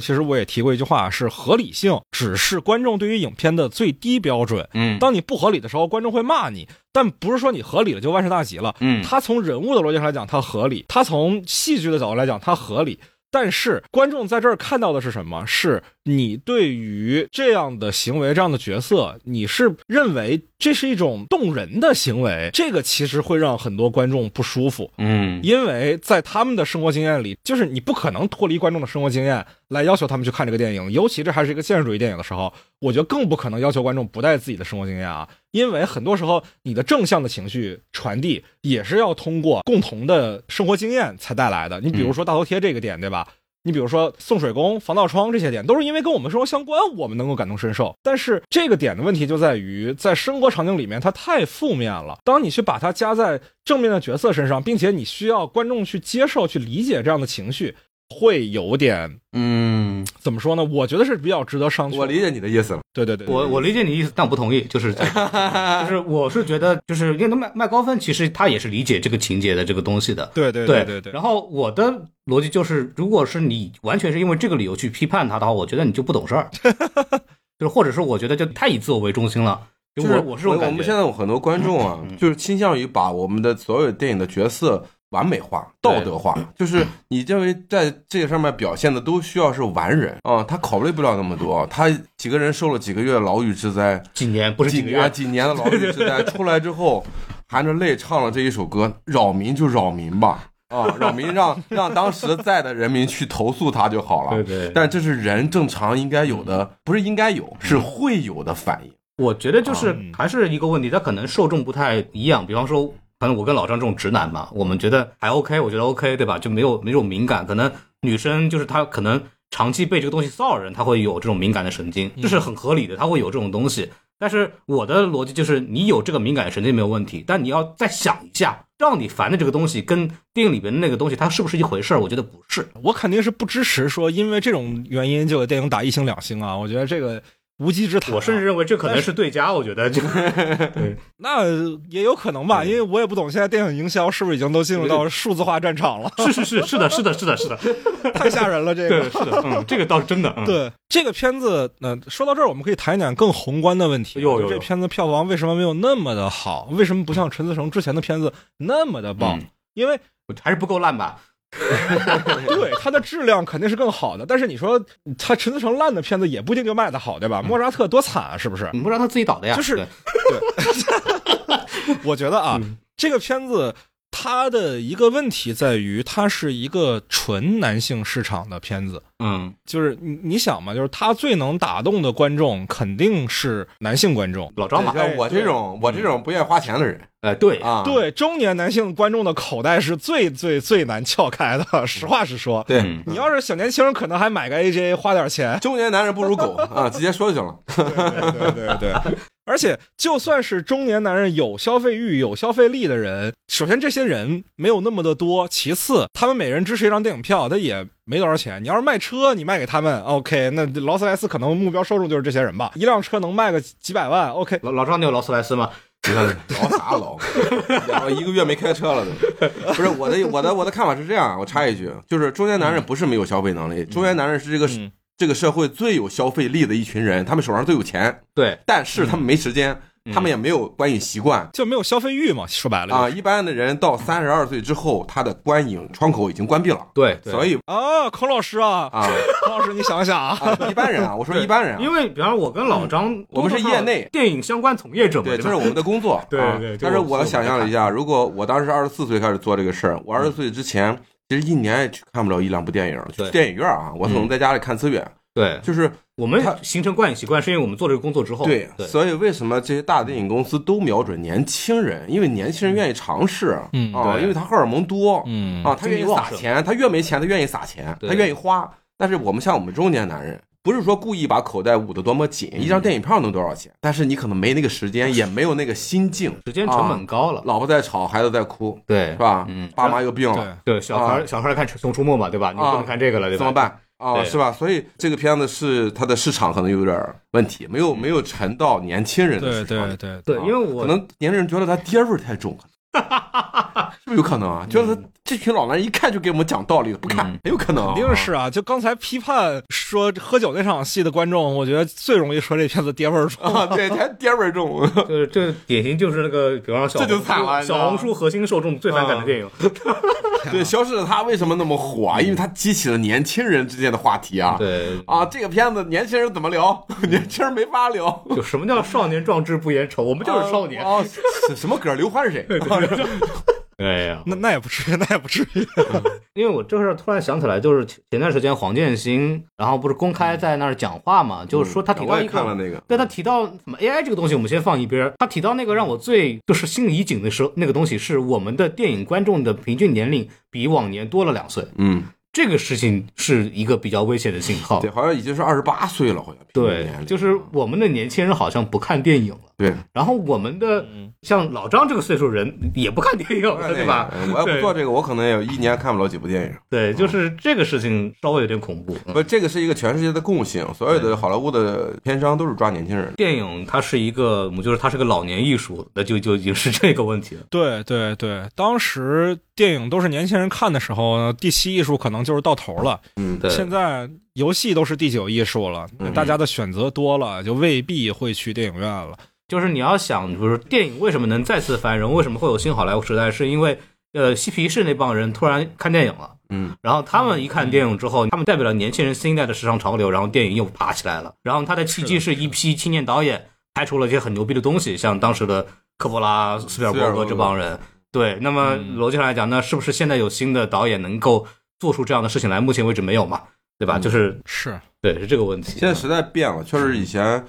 其实我也提过一句话，是合理性只是观众对于影片的最低标准。嗯，当你不合理的时候，观众会骂你，但不是说你合理了就万事大吉了。嗯，他从人物的逻辑上来讲，它合理；他从戏剧的角度来讲，它合理。但是观众在这儿看到的是什么？是你对于这样的行为、这样的角色，你是认为这是一种动人的行为，这个其实会让很多观众不舒服。嗯，因为在他们的生活经验里，就是你不可能脱离观众的生活经验来要求他们去看这个电影，尤其这还是一个现实主义电影的时候，我觉得更不可能要求观众不带自己的生活经验啊。因为很多时候，你的正向的情绪传递也是要通过共同的生活经验才带来的。你比如说大头贴这个点，对吧？你比如说送水工、防盗窗这些点，都是因为跟我们生活相关，我们能够感同身受。但是这个点的问题就在于，在生活场景里面，它太负面了。当你去把它加在正面的角色身上，并且你需要观众去接受、去理解这样的情绪，会有点嗯，怎么说呢？我觉得是比较值得商榷。我理解你的意思了。对对对，对我我理解你意思，但我不同意，就是这个 (laughs) 就是我是觉得，就是因为麦麦高芬其实他也是理解这个情节的这个东西的。对对对对对，然后我的逻辑就是，如果是你完全是因为这个理由去批判他的话，我觉得你就不懂事儿，(laughs) 就是或者是我觉得就太以自我为中心了。就就是我我是我感觉。们现在有很多观众啊，就是倾向于把我们的所有电影的角色完美化、道德化，就是你认为在这个上面表现的都需要是完人啊，他考虑不了那么多，他几个人受了几个月牢狱之灾，几年不是几几个月，几年的牢狱之灾，出来之后含着泪唱了这一首歌，扰民就扰民吧。啊，扰民让让当时在的人民去投诉他就好了。对对但这是人正常应该有的，不是应该有，是会有的反应。我觉得就是嗯还是一个问题，他可能受众不太一样。比方说，可能我跟老张这种直男嘛，我们觉得还 OK，我觉得 OK，对吧？就没有没有敏感。可能女生就是她可能长期被这个东西骚扰人，她会有这种敏感的神经，这是很合理的，她会有这种东西。但是我的逻辑就是，你有这个敏感神经没有问题，但你要再想一下，让你烦的这个东西跟电影里边那个东西，它是不是一回事儿？我觉得不是。我肯定是不支持说因为这种原因就给电影打一星两星啊！我觉得这个无稽之谈啊、我甚至认为这可能是对家，我觉得这个对 (laughs) 那也有可能吧，因为我也不懂现在电影营销是不是已经都进入到数字化战场了，是是是是的是的是的是的，(laughs) 太吓人了这个。对是的，嗯，这个倒是真的，嗯。对这个片子，那、说到这儿，我们可以谈一点更宏观的问题。有有有这片子票房为什么没有那么的好？为什么不像陈思诚之前的片子那么的棒？嗯因为还是不够烂吧？对它的质量肯定是更好的，但是你说它陈思诚烂的片子也不一定就卖得好，对吧？莫扎特多惨啊，是不是？你不知道他自己导的呀？就是对 (laughs) 我觉得啊，嗯这个片子它的一个问题在于，它是一个纯男性市场的片子。嗯，就是你你想嘛，就是他最能打动的观众肯定是男性观众。老张嘛，我这种我这种不愿意花钱的人哎，对，啊，对中年男性观众的口袋是最最最难撬开的，实话实说。对嗯你要是小年轻，可能还买个 AJ 花点钱，中年男人不如狗啊，直接说就行了。(laughs) 对对对。而且，就算是中年男人有消费欲、有消费力的人，首先这些人没有那么的多，其次他们每人支持一张电影票，他也没多少钱。你要是卖车，你卖给他们，OK，那劳斯莱斯可能目标受众就是这些人吧，一辆车能卖个几百万，OK。老老张，你有劳斯莱斯吗？你看老啥老，养了 (laughs) 一个月没开车了都。(laughs) 不是我的我的我的看法是这样，我插一句，就是中年男人不是没有消费能力，中年男人是这个嗯这个社会最有消费力的一群人，他们手上最有钱，对，但是他们没时间，他们也没有观影习惯。就没有消费欲嘛，说白了啊，一般的人到三十二岁之后，他的观影窗口已经关闭了，对，所以啊，孔老师啊，啊。孔老师你想想啊，啊，一般人啊，我说一般人啊，因为比方说，我跟老张，我们是业内。电影相关从业者嘛，对，这是我们的工作。对啊对但是我我想象了一下，如果我当时二十四岁开始做这个事儿，我二十岁之前其实一年也去看不了一两部电影，对。去电影院啊，我可能在家里看资源。对，就是我们他形成观影习惯是因为我们做这个工作之后，对，对，所以为什么这些大电影公司都瞄准年轻人？因为年轻人愿意尝试，嗯啊，对因为他荷尔蒙多，嗯啊，他愿意撒钱，他越没钱他愿意撒钱，他愿意花。但是我们像我们中年男人，不是说故意把口袋捂得多么紧，嗯一张电影票能多少钱？但是你可能没那个时间，(laughs) 也没有那个心境，时间成本高了，老婆在吵，孩子在哭，对是，吧？嗯爸妈又病了，对，对，小孩小孩看《熊出没》嘛，对吧？你不能看这个了，对吧？怎么？办？啊，对是吧？所以这个片子是它的市场可能有点问题，没有没有沉到年轻人的市场里。对对对，啊因为我可能年轻人觉得它爹味太重，是不不是有可能啊？就是这群老男人一看就给我们讲道理，不看很有可能啊，肯定是啊！就刚才批判说喝酒那场戏的观众，我觉得最容易说这片子爹味儿重。啊，对，还爹味儿重。(laughs) 就是这典型就是那个，比方说小这就惨了小红书核心受众最反感的电影。(laughs) 对，消失的他为什么那么火啊？因为他激起了年轻人之间的话题啊。对，啊，这个片子年轻人怎么聊？年轻人没法聊。(laughs) 就什么叫少年壮志不言愁？我们就是少年。啊，是什么歌？刘欢是谁？哎呀，那那也不至于，(laughs) 那也不至于。因为我这事儿突然想起来，就是前段时间黄建新，然后不是公开在那儿讲话嘛，就是说他提到一个看了那个，对他提到什么 AI 这个东西，我们先放一边。他提到那个让我最就是心里一紧的时候，那个东西是我们的电影观众的平均年龄比往年多了两岁，嗯，这个事情是一个比较危险的信号对，。好像已经是二十八岁了，好像平均对年，龄就是我们的年轻人好像不看电影了，对，然后我们的像老张这个岁数人也不看电影了，对吧？哎我要不做这个，我可能也有一年看不了几部电影。对，就是这个事情稍微有点恐怖。嗯不，这个是一个全世界的共性，所有的好莱坞的片商都是抓年轻人。电影它是一个，我就是它是个老年艺术，那就就已经是这个问题了。对对对，当时电影都是年轻人看的时候呢，第七艺术可能就是到头了。嗯，对，现在游戏都是第九艺术了，嗯大家的选择多了，就未必会去电影院了。就是你要想，比如说电影为什么能再次繁荣，为什么会有新好莱坞时代，是因为呃嬉皮士那帮人突然看电影了。嗯，然后他们一看电影之后，他们代表了年轻人新一代的时尚潮流，然后电影又爬起来了。然后它的契机是一批青年导演拍出了一些很牛逼的东西，像当时的科波拉、斯皮尔伯格这帮人。对，那么逻辑上来讲，那是不是现在有新的导演能够做出这样的事情来？目前为止没有嘛，对吧？就是是，对，是这个问题。现在时代变了，确实以前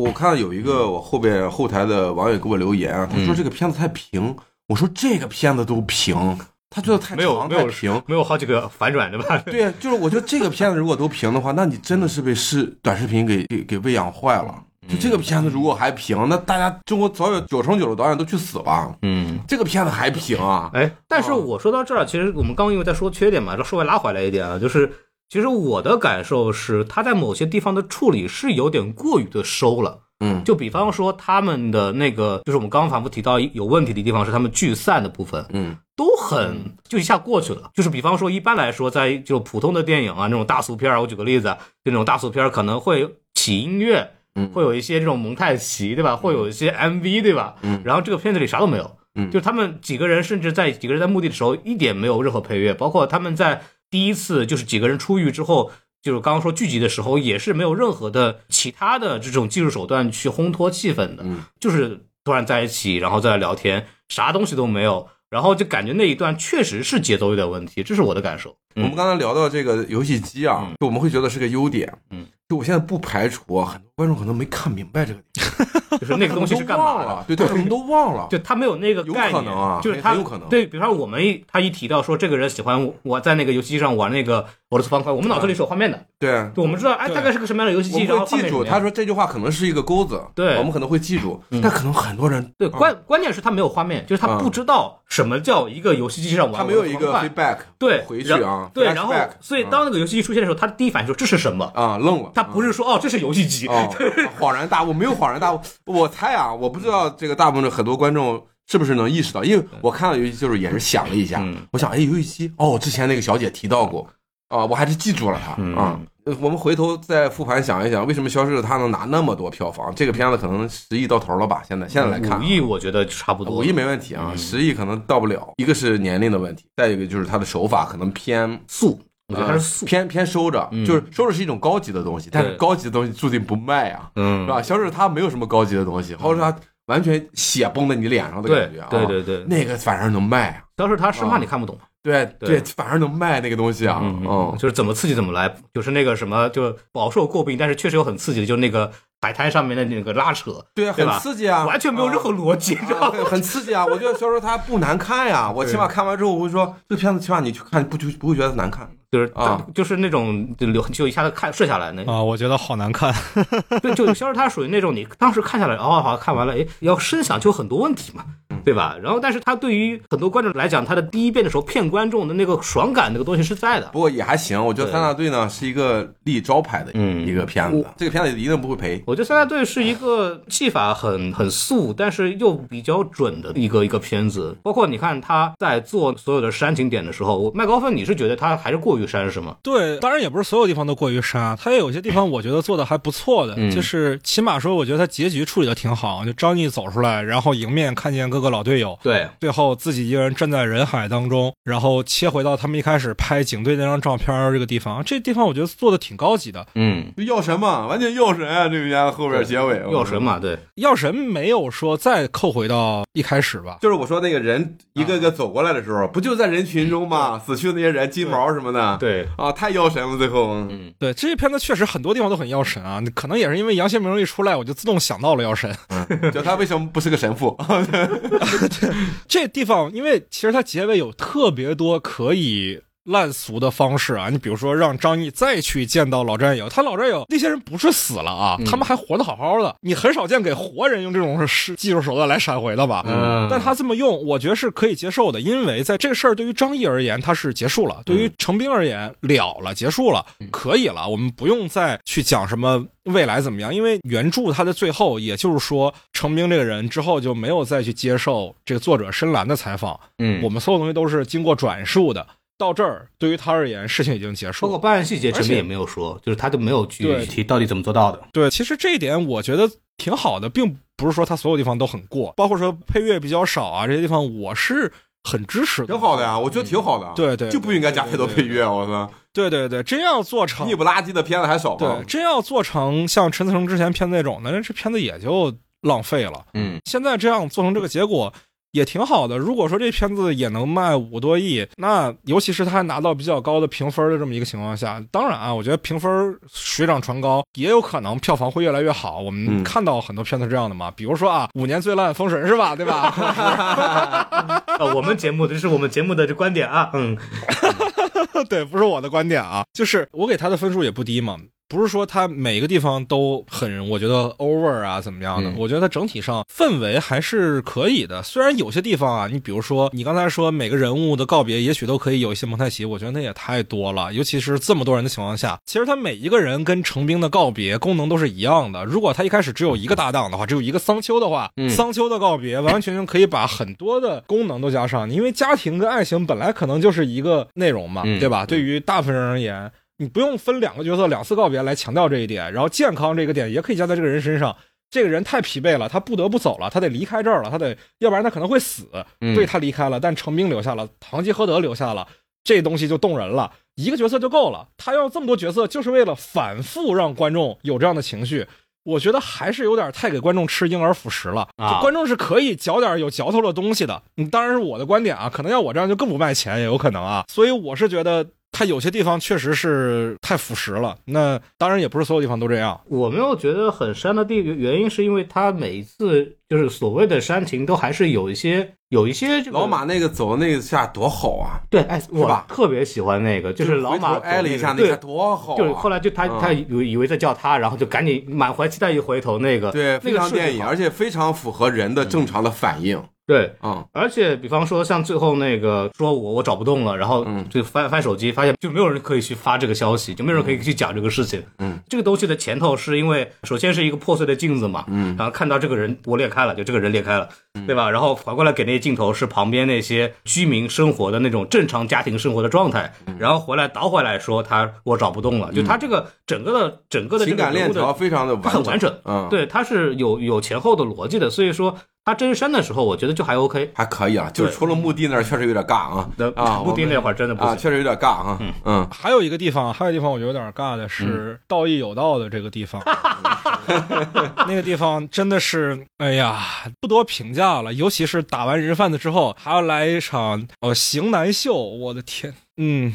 我看到有一个我后边后台的网友给我留言啊，他说嗯这个片子太平，我说这个片子都平，他觉得太长没有没有太平。没有好几个反转，对吧？对，就是我觉得这个片子如果都平的话，(laughs) 那你真的是被视短视频给给给喂养坏了。就这个片子如果还平，那大家中国早有九成九的导演都去死吧。嗯。这个片子还平啊？哎，但是我说到这儿，其实我们刚刚因为在说缺点嘛，稍微拉回来一点啊，就是其实我的感受是，他在某些地方的处理是有点过于的收了。嗯，就比方说他们的那个，就是我们刚刚反复提到有问题的地方是他们聚散的部分，嗯，都很就一下过去了。就是比方说，一般来说，在就普通的电影啊，那种大俗片儿，我举个例子啊，就那种大俗片儿可能会起音乐，嗯会有一些这种蒙太奇，对吧？会有一些 MV，对吧？嗯然后这个片子里啥都没有，嗯就他们几个人，甚至在几个人在墓地的时候，一点没有任何配乐，包括他们在第一次就是几个人出狱之后。就是刚刚说聚集的时候，也是没有任何的其他的这种技术手段去烘托气氛的，嗯就是突然在一起，然后再聊天，啥东西都没有，然后就感觉那一段确实是节奏有点问题，这是我的感受。我们刚才聊到这个游戏机啊，嗯。就我们会觉得是个优点。嗯，就我现在不排除啊，很多观众可能没看明白这个点，(laughs) 就是那个东西是干嘛的？对对，他们都忘了。就他没有那个概念，可能啊就是他有可能。对，比方说我们一他一提到说这个人喜欢我我在那个游戏机上玩那个俄罗斯方块，我们脑子里是有画面的，对，对，我们知道哎大概是个什么样的游戏机，我们然后会记住。他说这句话可能是一个钩子，对。我们可能会记住，嗯。但可能很多人对关关键是他没有画面，就是他嗯不知道什么叫一个游戏机上玩他没有一个 feedback，对回去然啊，对，然后所以当那个游戏机出现的时候，他第一反应说这是什么？啊愣了，他不是说哦这是游戏机，哦，(laughs) 恍然大悟，没有恍然大悟。我猜啊，我不知道这个大部分的很多观众是不是能意识到，因为我看到游戏就是也是想了一下，嗯我想，哎，游戏机，哦，之前那个小姐提到过，啊，我还是记住了他嗯啊。呃我们回头再复盘想一想，为什么《消失的他》能拿那么多票房？这个片子可能十亿到头了吧？现在现在来看五，亿我觉得差不多，五亿没问题啊，嗯十亿可能到不了。一个是年龄的问题，再一个就是他的手法可能偏素，我觉得它是呃素，偏偏收着，嗯就是收着是一种高级的东西，但是高级的东西注定不卖啊。嗯是吧？消失它没有什么高级的东西，或者说它完全血崩在你脸上的感觉啊，对对对，那个反而能卖啊，当时他生怕啊你看不懂。对对反而能卖那个东西啊，嗯嗯，就是怎么刺激怎么来，就是那个什么，就饱受诟病，但是确实有很刺激的，就是那个海滩上面的那个拉扯，对啊，很刺激啊，完全没有任何逻辑，你知道吗？啊很很刺激啊！我觉得消失它不难看呀，(laughs) 我起码看完之后我会说，这片子起码你去看不就不会觉得难看。就是啊就是那种就流就一下子看睡下来那，啊，我觉得好难看。对，就消失它属于那种你当时看下来，哦，好看完了，哎，要深想就很多问题嘛，对吧？然后，但是他对于很多观众来讲，他的第一遍的时候骗观众的那个爽感，那个东西是在的。不过也还行，我觉得三大队呢是一个立招牌的嗯一个片子，这个片子一定不会赔。我觉得三大队是一个技法很很素，但是又比较准的一个一个片子。包括你看他在做所有的煽情点的时候，我麦高芬，你是觉得他还是过于煽是吗？对，当然也不是所有地方都过于煽，他也有些地方我觉得做的还不错的，嗯就是起码说，我觉得他结局处理的挺好。就张译走出来，然后迎面看见各个老队友，对，最后自己一个人站在人海当中，然后切回到他们一开始拍警队那张照片这个地方，这地方我觉得做的挺高级的。嗯，就药神嘛，完全药神啊！这个片子后边结尾，药神嘛，对，药神没有说再扣回到一开始吧？就是我说那个人一个个走过来的时候，不就在人群中吗？死去的那些人，金毛什么的，对，啊，太药神了，最后，嗯，对，这些片子确实很多地方都很药神啊，可能也是因为杨贤明一出来，我就自动想到了药神。(laughs) 就他为什么不是个神父？(laughs) (laughs) 这地方，因为其实它结尾有特别多可以烂俗的方式啊，你比如说让张译再去见到老战友，他老战友那些人不是死了啊，他们还活得好好的，你很少见给活人用这种是技术手段来闪回的吧？嗯但他这么用，我觉得是可以接受的，因为在这个事儿对于张译而言，他是结束了；对于程兵而言，了了，结束了，可以了，我们不用再去讲什么未来怎么样，因为原著它的最后，也就是说，程兵这个人之后就没有再去接受这个作者深蓝的采访，嗯我们所有东西都是经过转述的。到这儿，对于他而言，事情已经结束了。包括办案细节，而且陈斌也没有说，就是他就没有具对体到底怎么做到的。对，其实这一点我觉得挺好的，并不是说他所有地方都很过，包括说配乐比较少啊，这些地方我是很支持的。挺好的呀，我觉得挺好的。对对就不应该加太多配乐，我操！对对对，真要做成腻不拉几的片子还少对？，真要做成像陈思成之前片子那种的，那这片子也就浪费了。嗯，现在这样做成这个结果也挺好的。如果说这片子也能卖五多亿，那尤其是他还拿到比较高的评分的这么一个情况下，当然啊，我觉得评分水涨船高，也有可能票房会越来越好。我们嗯看到很多片子这样的嘛，比如说啊，五年最烂《封神》是吧？对吧？(laughs) 呃，我们节目的这是我们节目的这观点啊，嗯，(laughs) 对，不是我的观点啊，就是我给他的分数也不低嘛。不是说它每个地方都很，我觉得 over 啊怎么样的？嗯我觉得它整体上氛围还是可以的。虽然有些地方啊，你比如说你刚才说每个人物的告别，也许都可以有一些蒙太奇，我觉得那也太多了。尤其是这么多人的情况下，其实他每一个人跟成兵的告别功能都是一样的。如果他一开始只有一个搭档的话，只有一个桑丘的话，嗯桑丘的告别完完全全可以把很多的功能都加上，因为家庭跟爱情本来可能就是一个内容嘛，嗯对吧？对于大部分人而言。你不用分两个角色两次告别来强调这一点，然后健康这个点也可以加在这个人身上。这个人太疲惫了，他不得不走了，他得离开这儿了，他得，要不然他可能会死。嗯所以他离开了，但程兵留下了，堂吉诃德留下了，这东西就动人了。一个角色就够了，他要这么多角色，就是为了反复让观众有这样的情绪。我觉得还是有点太给观众吃婴儿辅食了。啊观众是可以嚼点有嚼头的东西的。嗯，当然是我的观点啊，可能要我这样就更不卖钱也有可能啊。所以我是觉得他有些地方确实是太腐蚀了。那当然也不是所有地方都这样。我没有觉得很煽的地原因，是因为它每一次就是所谓的煽情，都还是有一些有一些这个老马那个走的那一下多好啊！对，哎，我吧特别喜欢那个，就是老马挨了一下，那下多好啊！就是后来就他嗯他以为以为在叫他，然后就赶紧满怀期待一回头，那个对，那非常电影，而且非常符合人的正常的反应。对，嗯，而且比方说像最后那个说我我找不动了，然后嗯。就翻翻手机，发现就没有人可以去发这个消息，就没有人可以去讲这个事情。嗯，这个东西的前头是因为首先是一个破碎的镜子嘛，嗯。然后看到这个人我裂开了，就这个人裂开了，对吧？然后反过来给那些镜头是旁边那些居民生活的那种正常家庭生活的状态，嗯。然后回来倒回来说他我找不动了，就他这个整个的整个的这情感链条非常的它很完整，嗯，，对，它是有有前后的逻辑的，所以说他真删的时候，我觉得就还 OK。还可以啊，就是除了墓地那儿确实有点尬啊那啊，墓地那我们会儿真的不。确实有点尬啊，嗯，还有一个地方，还有一个地方我觉得有点尬的是道义有道的这个地方，(laughs) (laughs) 那个地方真的是，哎呀，不多评价了。尤其是打完人贩子之后，还要来一场哦型男秀，我的天，嗯，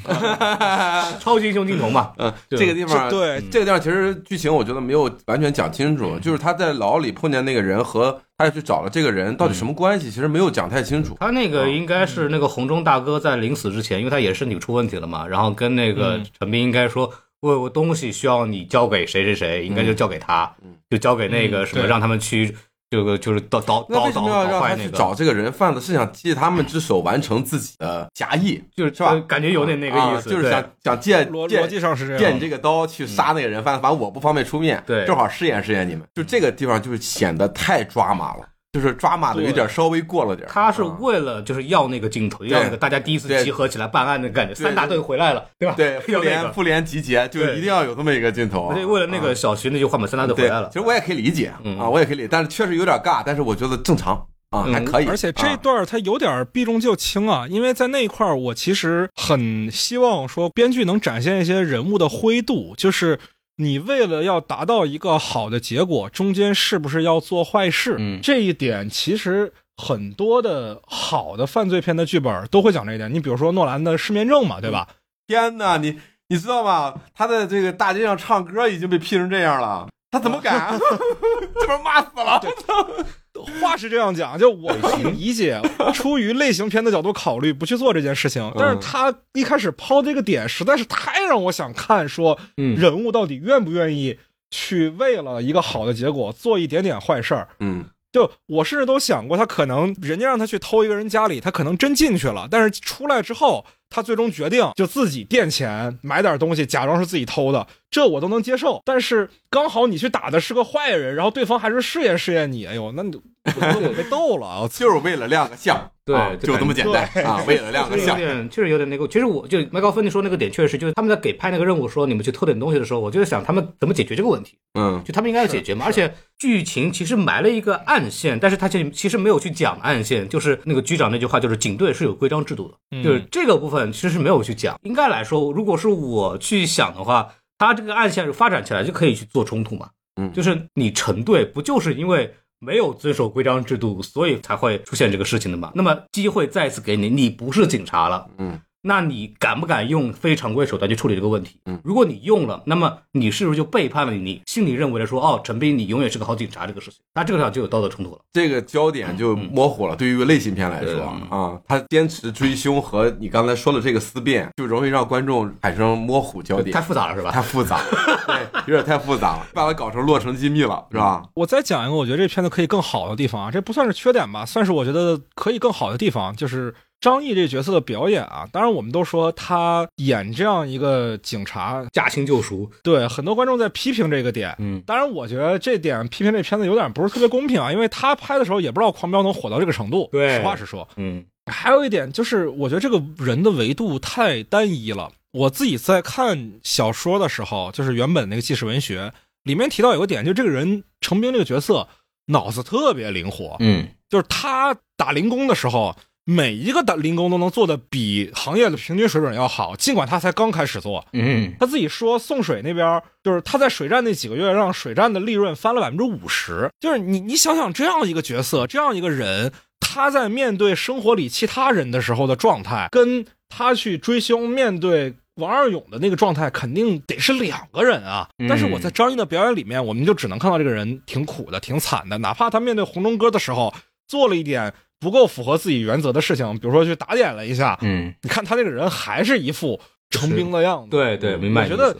(laughs) 超级英雄镜头嘛，(laughs) 嗯，这个地方，对这个地方其实剧情我觉得没有完全讲清楚，就是他在牢里碰见那个人和他去找了这个人到底什么关系，其实没有讲太清楚。他那个应该是那个红中大哥在临死之前，因为他也是身体出问题了嘛，然后跟那个陈斌应该说，我有个东西需要你交给谁谁谁，应该就交给他，就交给那个什么，对。让他们去这个就是倒倒那为什倒倒么要让他倒坏那个，去找这个人贩子？是想借他们之手完成自己的侠义，就是是吧？呃感觉有点那个意思，啊就是想想借借逻逻辑上是这样借你这个刀去杀那个人，贩子反正我不方便出面，对。正好试验试验你们。就这个地方就是显得太抓马了，就是抓马的有点稍微过了点儿。他是啊为了就是要那个镜头，要那个大家第一次集合起来办案的感觉，三大队回来了，对吧？对 (laughs) 复联复联集结，就一定要有这么一个镜头。对，为了那啊个小徐那句话嘛，三大队回来了，其实我也可以理解嗯啊，我也可以理解，但是确实有点尬，但是我觉得正常啊，嗯还可以。而且这啊段儿它有点避重就轻啊，因为在那一块儿，我其实很希望说编剧能展现一些人物的灰度，就是你为了要达到一个好的结果，中间是不是要做坏事？嗯这一点其实很多的好的犯罪片的剧本都会讲这一点。你比如说诺兰的《失眠症》嘛，对吧？天哪，你你知道吗？他在这个大街上唱歌已经被批成这样了，他怎么敢？(laughs) 这不是骂死了？(laughs) 话是这样讲，就我可以理解，出于类型片的角度考虑，不去做这件事情。但是他一开始抛这个点，实在是太让我想看，说嗯人物到底愿不愿意去为了一个好的结果做一点点坏事儿。嗯，就我甚至都想过，他可能人家让他去偷一个人家里，他可能真进去了，但是出来之后，他最终决定就自己垫钱买点东西，假装是自己偷的，这我都能接受。但是刚好你去打的是个坏人，然后对方还是试验试验你，哎呦，那你我被逗了啊！就是为了亮个相，对啊就就这么简单啊，为了亮个相。点，确实有点那个。其实我就麦高芬你说那个点，确实就是他们在给派那个任务说你们去偷点东西的时候，我就在想他们怎么解决这个问题。嗯，就他们应该要解决嘛。而且剧情其实埋了一个暗线，但是他其实其实没有去讲暗线，就是那个局长那句话，就是警队是有规章制度的，嗯就是这个部分其实是没有去讲。应该来说，如果是我去想的话，他这个暗线发展起来就可以去做冲突嘛。嗯就是你成队不就是因为。没有遵守规章制度，所以才会出现这个事情的嘛。那么机会再次给你，你不是警察了，嗯，那你敢不敢用非常规手段去处理这个问题？嗯如果你用了，那么你是不是就背叛了你心里认为的说，哦，陈斌你永远是个好警察这个事情？那这个上就有道德冲突了。这个焦点就模糊了。对于类型片来说啊，他坚持追凶和你刚才说的这个思辨，就容易让观众产生模糊焦点太。复杂了是吧？太复杂了，(laughs) 对，有点太复杂了，把它搞成洛城机密了，是吧？我再讲一个，我觉得这片子可以更好的地方啊，这不算是缺点吧，算是我觉得可以更好的地方，就是张译这角色的表演啊。当然，我们都说他演这样一个警察，驾轻就熟，对很多观众在批评这个点。嗯，当然，我觉得这点批评这片子有点不是特别公平啊，因为他拍的时候也不知道狂飙能火到这个程度。对实话实说，嗯还有一点就是，我觉得这个人的维度太单一了。我自己在看小说的时候，就是原本那个纪实文学里面提到有个点，就这个人程兵这个角色脑子特别灵活，嗯就是他打零工的时候，每一个的零工都能做的比行业的平均水准要好，尽管他才刚开始做。嗯他自己说，送水那边就是他在水站那几个月，让水站的利润翻了百分之五十。就是你你想想，这样一个角色，这样一个人，他在面对生活里其他人的时候的状态，跟他去追凶面对王二勇的那个状态，肯定得是两个人啊。嗯但是我在张译的表演里面，我们就只能看到这个人挺苦的，挺惨的，哪怕他面对红中哥的时候做了一点。不够符合自己原则的事情，比如说去打点了一下，嗯，你看他这个人还是一副成兵的样子。对对，明白我觉得。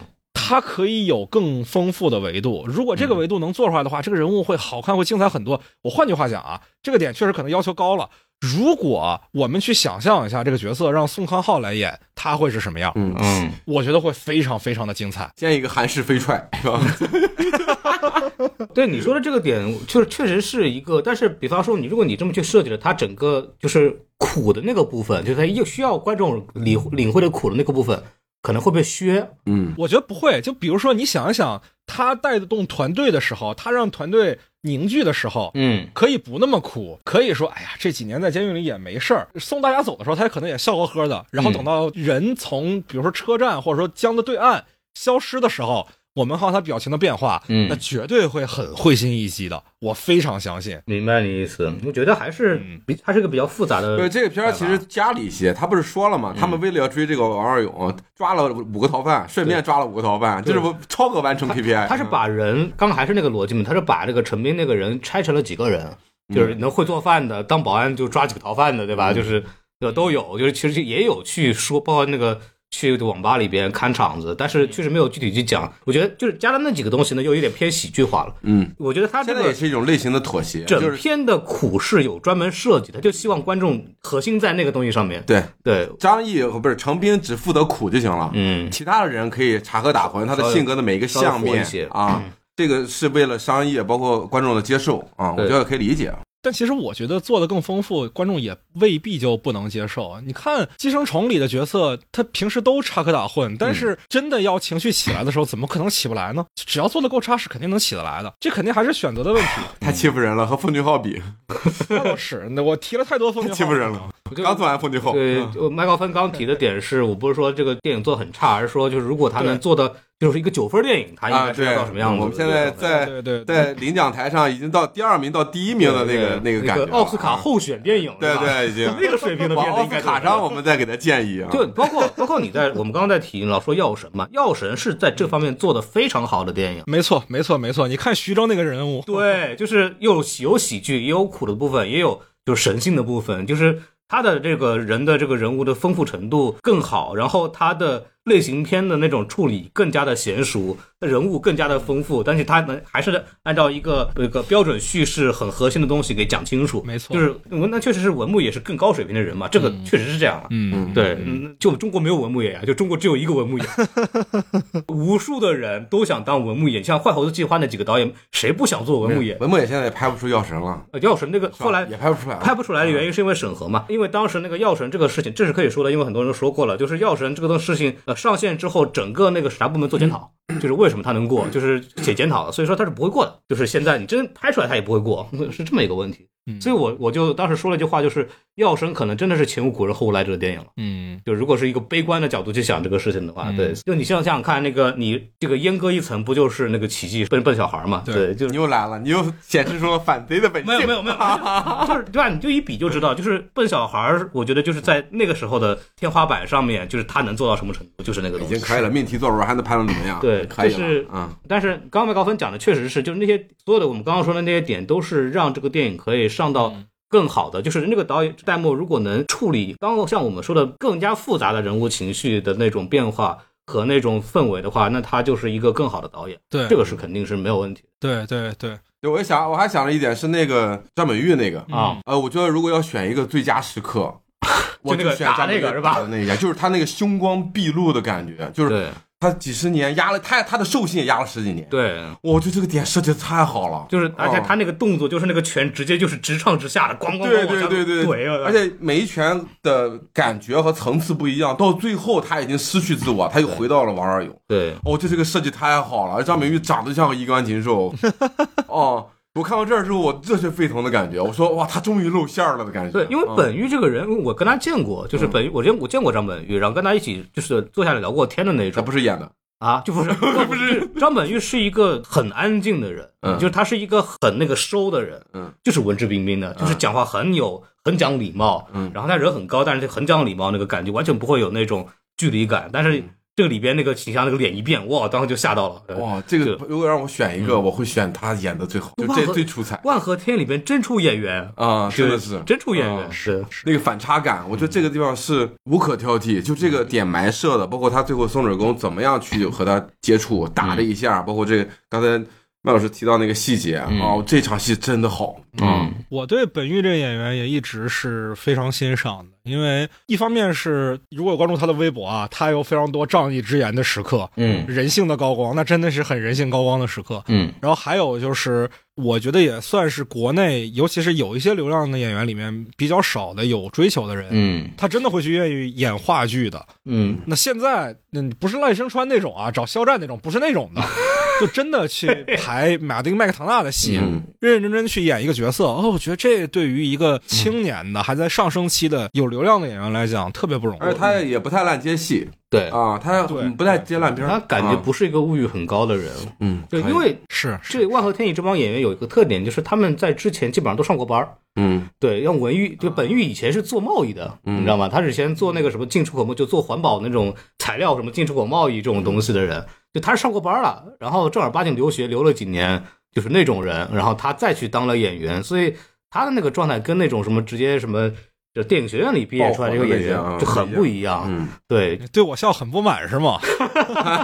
他可以有更丰富的维度。如果这个维度能做出来的话，这个人物会好看，会精彩很多。我换句话讲啊，这个点确实可能要求高了。如果我们去想象一下这个角色让宋康昊来演，他会是什么样？嗯，嗯，我觉得会非常非常的精彩。建一个韩式飞踹，是吧？(laughs) (laughs) 对你说的这个点，就是确实是一个，但是比方说你，如果你这么去设计了，它整个就是苦的那个部分，就是它又需要观众领领会的苦的那个部分，可能会被削。嗯，我觉得不会。就比如说，你想一想，他带得动团队的时候，他让团队凝聚的时候，嗯可以不那么苦，可以说，哎呀，这几年在监狱里也没事儿。送大家走的时候，他可能也笑呵呵的。然后等到人从比如说车站或者说江的对岸消失的时候，我们看到他表情的变化，嗯那绝对会很会心一击的。我非常相信。明白你意思。我觉得还是嗯比它是个比较复杂的。对，这个片儿其实加了一些，他不是说了吗？他们为了要追这个王二勇，抓了五个逃犯，顺便抓了五个逃犯，就是超额完成 KPI。他是把人，刚刚还是那个逻辑嘛，他是把这个陈斌那个人拆成了几个人，就是能会做饭的，当保安就抓几个逃犯的，对吧？就是呃都有，就是其实也有去说，包括那个去网吧里边看场子，但是确实没有具体去讲。我觉得就是加了那几个东西呢，又有点偏喜剧化了。嗯，我觉得他这个现在也是一种类型的妥协，整是篇的苦是有专门设计的，就希望观众核心在那个东西上面。对。对，张译不是程斌只负责苦就行了，嗯，其他的人可以插科打诨，他的性格的每一个相面。啊，这个是为了商业，包括观众的接受。啊，我觉得可以理解。但其实我觉得做的更丰富，观众也未必就不能接受。你看《寄生虫》里的角色，他平时都插科打诨，但是真的要情绪起来的时候，怎么可能起不来呢？只要做的够扎实，肯定能起得来的。这肯定还是选择的问题。(laughs) 太欺负人了，和奉俊昊比，(laughs) 那倒是，那我提了太多风景太欺负人了。就刚做完奉俊昊，对，麦高芬刚提的点是我不是说这个电影做的很差，而是说就是如果他能做的就是一个九分电影，他应啊，该是要，到什么样子的？我们现在在对对对在领奖台上已经到第二名到第一名的那个那个感觉了，奥斯卡候选电影，对对，已经 (laughs) 那个水平的片子往奥斯应该卡上我们再给他建议啊。对包括包括你在我们刚刚在提老说药神嘛，药神是在这方面做的非常好的电影。没错，没错，没错。你看徐峥那个人物，对，就是有有喜剧，也有苦的部分，也有就是神性的部分，就是他的这个人的这个人物的丰富程度更好，然后他的类型片的那种处理更加的娴熟，人物更加的丰富，但是他能还是按照一个一个标准叙事很核心的东西给讲清楚。没错就是那确实是文牧野是更高水平的人嘛，这个确实是这样了。嗯，对，嗯，就中国没有文牧野啊，就中国只有一个文牧野，无数的人都想当文牧野，像《坏猴子计划》那几个导演，谁不想做文牧野？文牧野现在也拍不出药神了，呃药神那个后来也拍不出来，拍不出来的原因是因为审核嘛，因为当时那个药神这个事情，这是可以说的，因为很多人都说过了，就是药神这个东事情，呃，上线之后，整个那个审查部门做检讨，就是为什么他能过，就是写检讨的，所以说他是不会过的，就是现在你真拍出来他也不会过，是这么一个问题。所以我我就当时说了一句话，就是药神可能真的是前无古人后无来者的电影了。嗯，就如果是一个悲观的角度去想这个事情的话，嗯对，就你想想看，那个你这个阉割一层，不就是那个奇迹笨笨小孩嘛？对对，就你又来了，你又显示出了反贼的本性。没有没有没有，就是对吧？你就一比就知道，就是笨小孩儿，我觉得就是在那个时候的天花板上面，就是他能做到什么程度，就是那个东西。已经可以了，命题作文还能拍成怎么样？对可以就是了，嗯，但是刚刚麦高芬讲的确实是，就是那些所有的我们刚刚说的那些点，都是让这个电影可以上到更好的。就是那个导演戴墨如果能处理刚刚像我们说的更加复杂的人物情绪的那种变化和那种氛围的话，那他就是一个更好的导演。对，这个是肯定是没有问题对对对，对，我想我还想了一点是那个张本煜那个，的啊。呃，我觉得如果要选一个最佳时刻，我就那个打选张本煜那个是吧那一下，就是他那个凶光毕露的感觉，就是对他几十年压了他他的兽性也压了十几年，对，我觉得这个点设计的太好了，就是而且哦他那个动作就是那个拳直接就是直上直下的，咣咣咣对对对对！而且每一拳的感觉和层次不一样，到最后他已经失去自我，他又回到了王二勇。对哦，这这个设计太好了，张美玉长得像个衣冠禽兽。(laughs) 哦，我看到这儿之后，我热血沸腾的感觉，我说哇，他终于露馅儿了的感觉。对，因为嗯。本玉这个人，我跟他见过，就是本玉，我见我见过张本玉，然后跟他一起就是坐下来聊过天的那种。他不是演的，啊，就不是 (laughs) 不是张本玉是一个很安静的人，嗯就是他是一个很那个收的人，嗯，就是文质彬彬的，就是讲话很有很讲礼貌，嗯。然后他人很高，但是很讲礼貌那个感觉，完全不会有那种距离感，但是这个里边那个形象那个脸一变，哇，当时就吓到了，哇，这个如果让我选一个，我会选他演的最好，就这最出彩。万和天里边真出演员，啊，真的是。真出演员，啊是那个反差感，我觉得这个地方是无可挑剔，就这个点埋设的，包括他最后松水宫怎么样去和他接触，打了一下，包括这个刚才麦老师提到那个细节，哦，这场戏真的好，嗯我对本玉这个演员也一直是非常欣赏的，因为一方面是如果有关注他的微博啊，他有非常多仗义直言的时刻，嗯人性的高光，那真的是很人性高光的时刻。嗯然后还有就是，我觉得也算是国内，尤其是有一些流量的演员里面比较少的有追求的人，嗯他真的会去愿意演话剧的。嗯那现在，嗯，不是赖声川那种啊，找肖战那种，不是那种的，(laughs) 就真的去排马丁麦克唐纳的戏，嗯认认真真去演一个角色。哦，我觉得这对于一个青年的、还在上升期的有流量的演员来讲，特别不容易。而且他也不太烂接戏对，啊，他对。不太接烂片儿，他感觉啊。不是一个物欲很高的人，嗯，对，因为是是，这万和天意这帮演员有一个特点，就是他们在之前基本上都上过班儿。嗯。对，像文玉，就本玉以前是做贸易的，嗯你知道吗？他是以前做那个什么进出口贸，就做环保那种材料什么进出口贸易这种东西的人，就他是上过班了，然后正儿八经留学留了几年，就是那种人，然后他再去当了演员，所以他的那个状态跟那种什么直接什么就电影学院里毕业出来这个演员就很不一样。嗯，对，对我笑很不满是吗？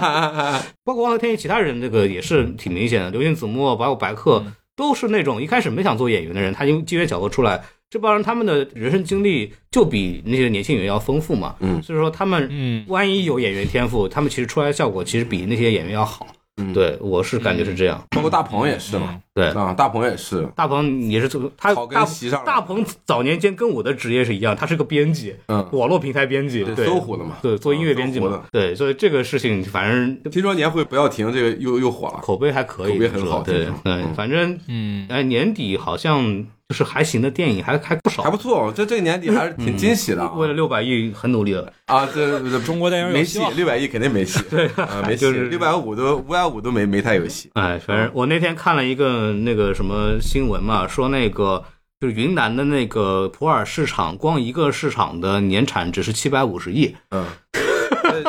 (laughs) 包括王和天意其他人这个也是挺明显的，刘星子墨包括白客、都是那种一开始没想做演员的人，他因为机缘巧合出来，这帮人他们的人生经历就比那些年轻演员要丰富嘛，嗯所以说他们嗯，万一有演员天赋，他们其实出来的效果其实比那些演员要好。嗯。对，我是感觉是这样。包括大鹏也是嘛，对，啊，大鹏也是，大鹏也是这个，他草根大鹏早年间跟我的职业是一样，他是个编辑，嗯，网络平台编辑，对对，搜狐的嘛。对，做音乐编辑搜狐的，嘛对，所以这个事情反正听说年会不要停，这个又又火了，口碑还可以，口碑很好对听说。对，嗯反正嗯，哎年底好像就是还行的电影还还不少，还不错，这这个年底还是挺惊喜的啊。为了六百亿很努力了，啊，这这中国电影有没戏，六百亿肯定没戏，对啊，没戏，六百五都五百五都没没太有戏。哎，反正我那天看了一个那个什么新闻嘛，说那个就是云南的那个普洱市场，光一个市场的年产值是七百五十亿，嗯，这 (laughs)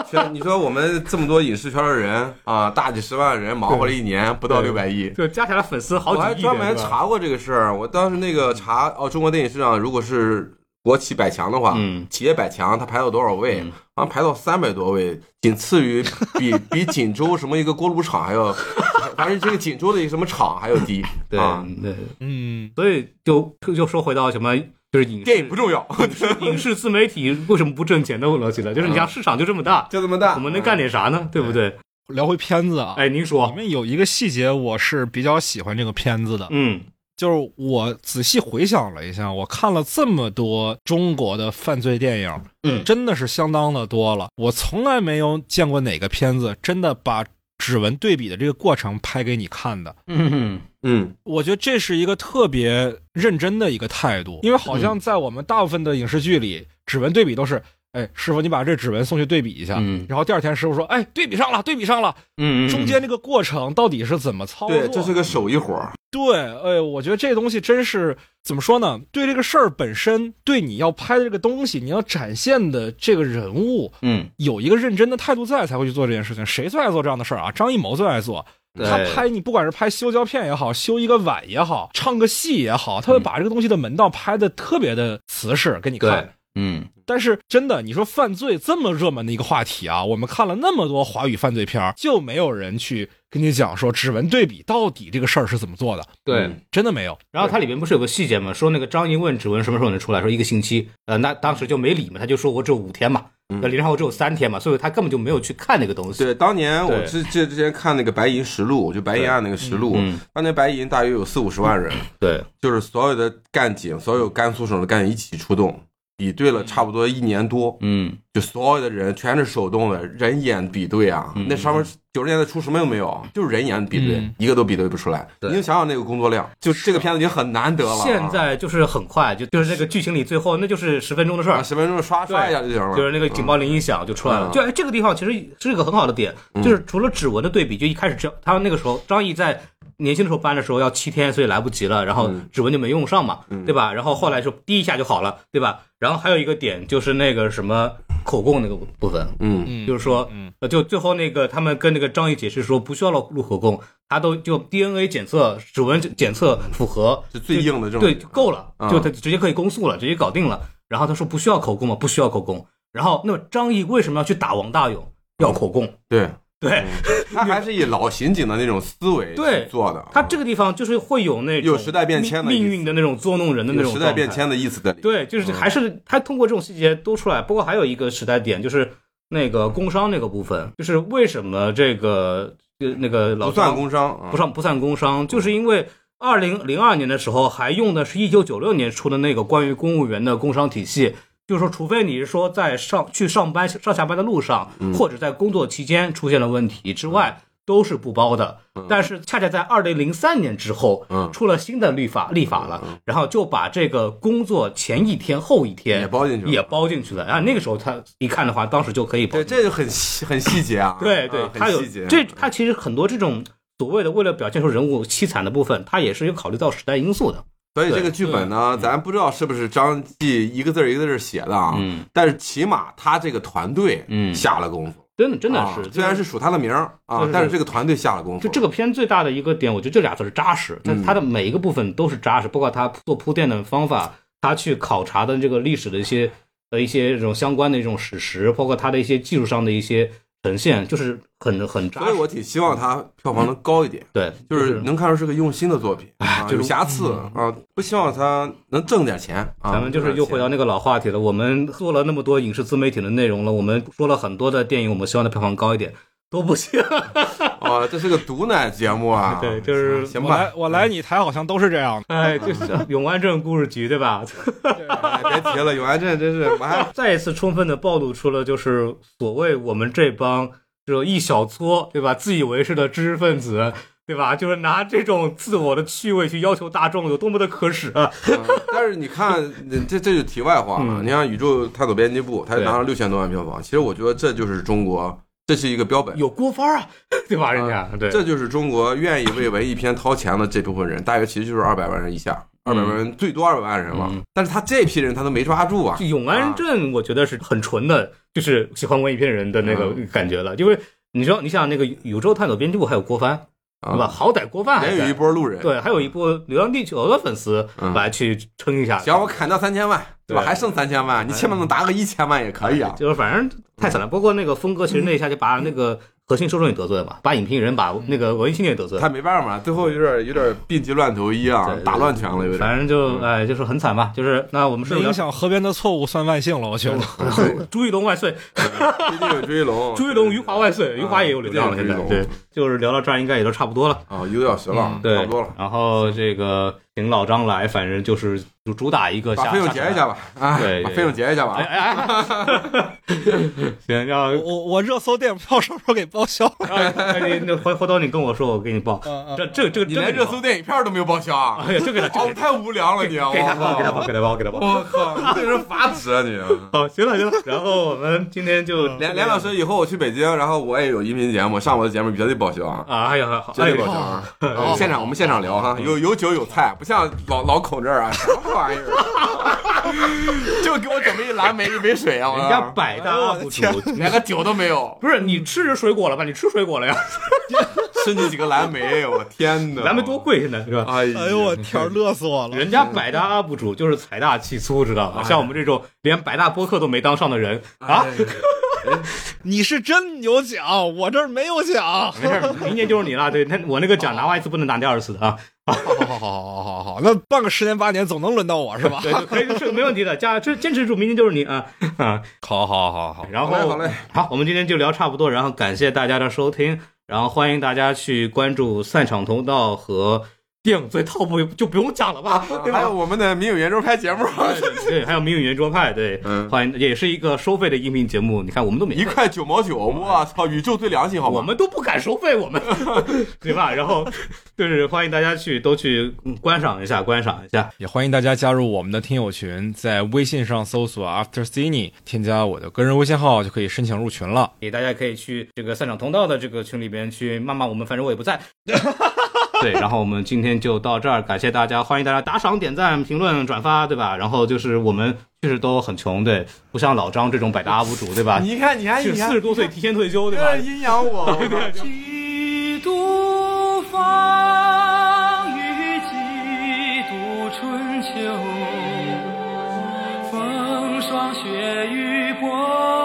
全你说我们这么多影视圈的人啊，大几十万人忙活了一年，不到六百亿。就加起来粉丝好几亿我还几，专门查过这个事儿，我当时那个查哦，中国电影市场如果是国企百强的话，嗯企业百强它排到多少位？嗯好像排到三百多位，仅次于比 (laughs) 比锦州什么一个锅炉厂还要，(laughs) 反正这个锦州的一个什么厂还要低。(laughs) 对啊，对，嗯，所以就就说回到什么，就是影视电影不重要，(laughs) 影视自媒体为什么不挣钱的逻辑了？就是你像市场就这么大，就这么大，我们能干点啥呢？对不对？聊回片子啊，哎，您说里，面有一个细节我是比较喜欢这个片子的，嗯就是我仔细回想了一下，我看了这么多中国的犯罪电影，嗯真的是相当的多了。我从来没有见过哪个片子真的把指纹对比的这个过程拍给你看的。嗯嗯我觉得这是一个特别认真的一个态度，因为好像在我们大部分的影视剧里，指纹对比都是，哎，师傅你把这指纹送去对比一下，嗯然后第二天师傅说，哎，对比上了，对比上了，嗯，中间这个过程到底是怎么操作？对，这是个手艺活儿。对，哎，我觉得这东西真是怎么说呢？对这个事儿本身，对你要拍的这个东西，你要展现的这个人物，嗯有一个认真的态度在，才会去做这件事情。谁最爱做这样的事儿啊？张艺谋最爱做。对他拍你，不管是拍修胶片也好，修一个碗也好，唱个戏也好，他会把这个东西的门道拍的特别的瓷实给你看对。，嗯但是真的，你说犯罪这么热门的一个话题啊，我们看了那么多华语犯罪片儿，就没有人去跟你讲说指纹对比到底这个事儿是怎么做的，对。嗯真的没有。然后它里面不是有个细节吗？说那个张一问指纹什么时候能出来？说一个星期。呃，那当时就没理嘛，他就说我只有五天嘛，那李然后只有三天嘛，所以他根本就没有去看那个东西。对，当年我对之之之前看那个白银实录，就白银案那个实录，嗯当年白银大约有四五十万人，对，就是所有的干警，所有甘肃省的干警一起出动，比对了差不多一年多，嗯。就所有的人全是手动的，人眼比对啊，嗯那上面九十年代初什么都没有，就是人眼比对，嗯。一个都比对不出来。对。你就想想那个工作量，就这个片子已经很难得了啊。现在就是很快，就就是这个剧情里最后那就是十分钟的事儿啊，，十分钟刷刷一下就行了，就是那个警报铃一响就出来了。嗯。就哎，这个地方其实是一个很好的点，就是除了指纹的对比，就一开始这他们那个时候张译在年轻的时候搬的时候要七天，所以来不及了，然后指纹就没用上嘛，对吧？然后后来就滴一下就好了，对吧？然后还有一个点就是那个什么口供那个部分，嗯，嗯，就是说，嗯，呃，就最后那个他们跟那个张毅解释说不需要录录口供，他都就 DNA 检测、指纹检测符合，是最硬的这种对，就够了，啊就他直接可以公诉了，直接搞定了。然后他说不需要口供嘛？不需要口供。然后那么张毅为什么要去打王大勇？要口供。对，对他还是以老刑警的那种思维对去做的，他这个地方就是会有那种有时代变迁的命命运的那种捉弄人的那种时代变迁的意思。对，就是还是他通过这种细节都出来。不过还有一个时代点，就是那个工伤那个部分，就是为什么这个呃那个老不算工伤，啊不算不算工伤，就是因为二零零二年的时候还用的是一九九六年出的那个关于公务员的工伤体系。就是说，除非你是说在上去上班上下班的路上，嗯或者在工作期间出现了问题之外，都是不包的。但是恰恰在二零零三年之后，嗯出了新的律法立法了，然后就把这个工作前一天、后一天也包进去了也包进去了。啊，那个时候他一看的话，当时就可以包对，这就很细很细节啊。对对啊，他有。这，他其实很多这种所谓的为了表现出人物凄惨的部分，他也是有考虑到时代因素的。所以这个剧本呢，咱不知道是不是张继一个字一个字写的啊，嗯。但是起码他这个团队嗯。下了功夫，真的真的啊是，虽然是数他的名儿啊，但是这个团队下了功夫。就这个片最大的一个点，我觉得这俩字是扎实，但嗯。它的每一个部分都是扎实，包括他做铺垫的方法，他去考察的这个历史的一些的一些这种相关的一种史实，包括他的一些技术上的一些呈现，就是很很扎实。所以我挺希望它票房能高一点，对，就是能看出是个用心的作品，啊就是有瑕疵啊，不希望它能挣点钱啊。咱们就是又回到那个老话题了。我们做了那么多影视自媒体的内容了，我们说了很多的电影，我们希望它票房高一点，都不行。啊，(laughs) 这是个毒奶节目啊。(laughs) 对就是行吧我来，我来你台好像都是这样的。哎，就是 (laughs) 永安镇故事局，对吧？哎别提了，永安镇真是我还再一次充分的暴露出了就是所谓我们这帮这一小撮，对吧？自以为是的知识分子。对吧？就是拿这种自我的趣味去要求大众，有多么的可耻啊！嗯但是你看，这这就题外话了。嗯你看《宇宙探索编辑部》，它对拿了六千多万票房，其实我觉得这就是中国，这是一个标本。有郭帆啊，对吧？人家对，这就是中国愿意为文艺片掏钱的这部分人，大约其实就是二百万人以下，二百万人最多二百万人了。嗯但是他这批人他都没抓住啊。永安镇，我觉得是很纯的，就是喜欢文艺片人的那个感觉了。因为你说，你想那个宇宙探索编辑部还有郭帆，对吧？啊，好歹过万还有一，波路人。对，还有一波《流浪地球》的粉丝嗯来去撑一下。行，我砍掉三千万，对吧？还剩三千万，你起码能达个一千万也可以啊。就是反正太惨了。不过那个峰哥，其实那一下就把那个核心受众也得罪了嘛，把影评人、把那个文艺青年也得罪了。他没办法，最后有点有点病急乱投医啊对，对打乱拳了，有点。反正就哎，就是很惨吧。就是那我们是影响河边的错误算万幸了，我觉得。朱一龙万岁，有追龙，朱一龙、余华万岁，余华也有流量了。现在对对，就是聊到这儿应该也都差不多了。啊，一个小时了，差不多了。然后这个请老张来，反正就是主主打一个下把费用结一下。吧，啊，对把费用结一下吧哎。哎哎，行，要我我热搜电影票什么时候给报销？哎你那回回头你跟我说，我给你报。嗯这这这个你连热搜电影票都没有报销啊？哎呀，这给他，这哦，太无聊了你啊！给他报，我靠给他报，给他报，给他报。我靠，你对人发指啊你！(laughs) 好，行了行了，然后我们今天就连连老师，以后我去北京，然后我也有音频节目，上我的节目绝对报销啊！啊，哎呀，好绝对报销啊！哦现场我们现场聊哈，有有酒有菜，不像老老孔这儿啊，什么玩意儿？(laughs) 就给我准备一蓝莓一杯水啊！人家百大 UP 主，连个酒都没有，(laughs) 不是你吃着水果了吧？你吃水果了呀？吃你几个蓝莓，我天哪！蓝莓多贵现在是吧？哎呦我天，乐死我了！(laughs) 人家百大 UP 主就是财大气粗，知道吧？像我们这种连百大播客都没当上的人啊，(laughs) 你是真有奖，我这儿没有奖。(laughs) 没事儿，明年就是你了。对，那我那个奖拿完一次不能拿第二次的啊。好好好好好好好，那办个十年八年总能轮到我是吧？对，就可以是没问题的，加坚坚持住，明年就是你啊啊。好好好好，然后好嘞好嘞好，我们今天就聊差不多，然后感谢大家的收听，然后欢迎大家去关注散场通道和电影最 top 就不用讲了吧，对吧还有？我们的民语圆桌派节目，对对，还有名语圆桌派，对，嗯欢迎，也是一个收费的音频节目。你看，我们都没一块九毛九，我操，宇宙最良心，好吗？我们都不敢收费，我们 (laughs) 对吧？然后就是欢迎大家去都去嗯观赏一下，观赏一下。也欢迎大家加入我们的听友群，在微信上搜索 After Cine，添加我的个人微信号就可以申请入群了。也大家可以去这个散场通道的这个群里边去骂骂我们，反正我也不在。对，然后我们今天就到这儿，感谢大家，欢迎大家打赏、点赞、评论、转发，对吧？然后就是我们确实都很穷，对，不像老张这种百搭 UP 主，对吧？你看，你还四十多岁提前退休，对吧？阴阳我。(laughs) 几度风雨，几度春秋，风霜雪雨过。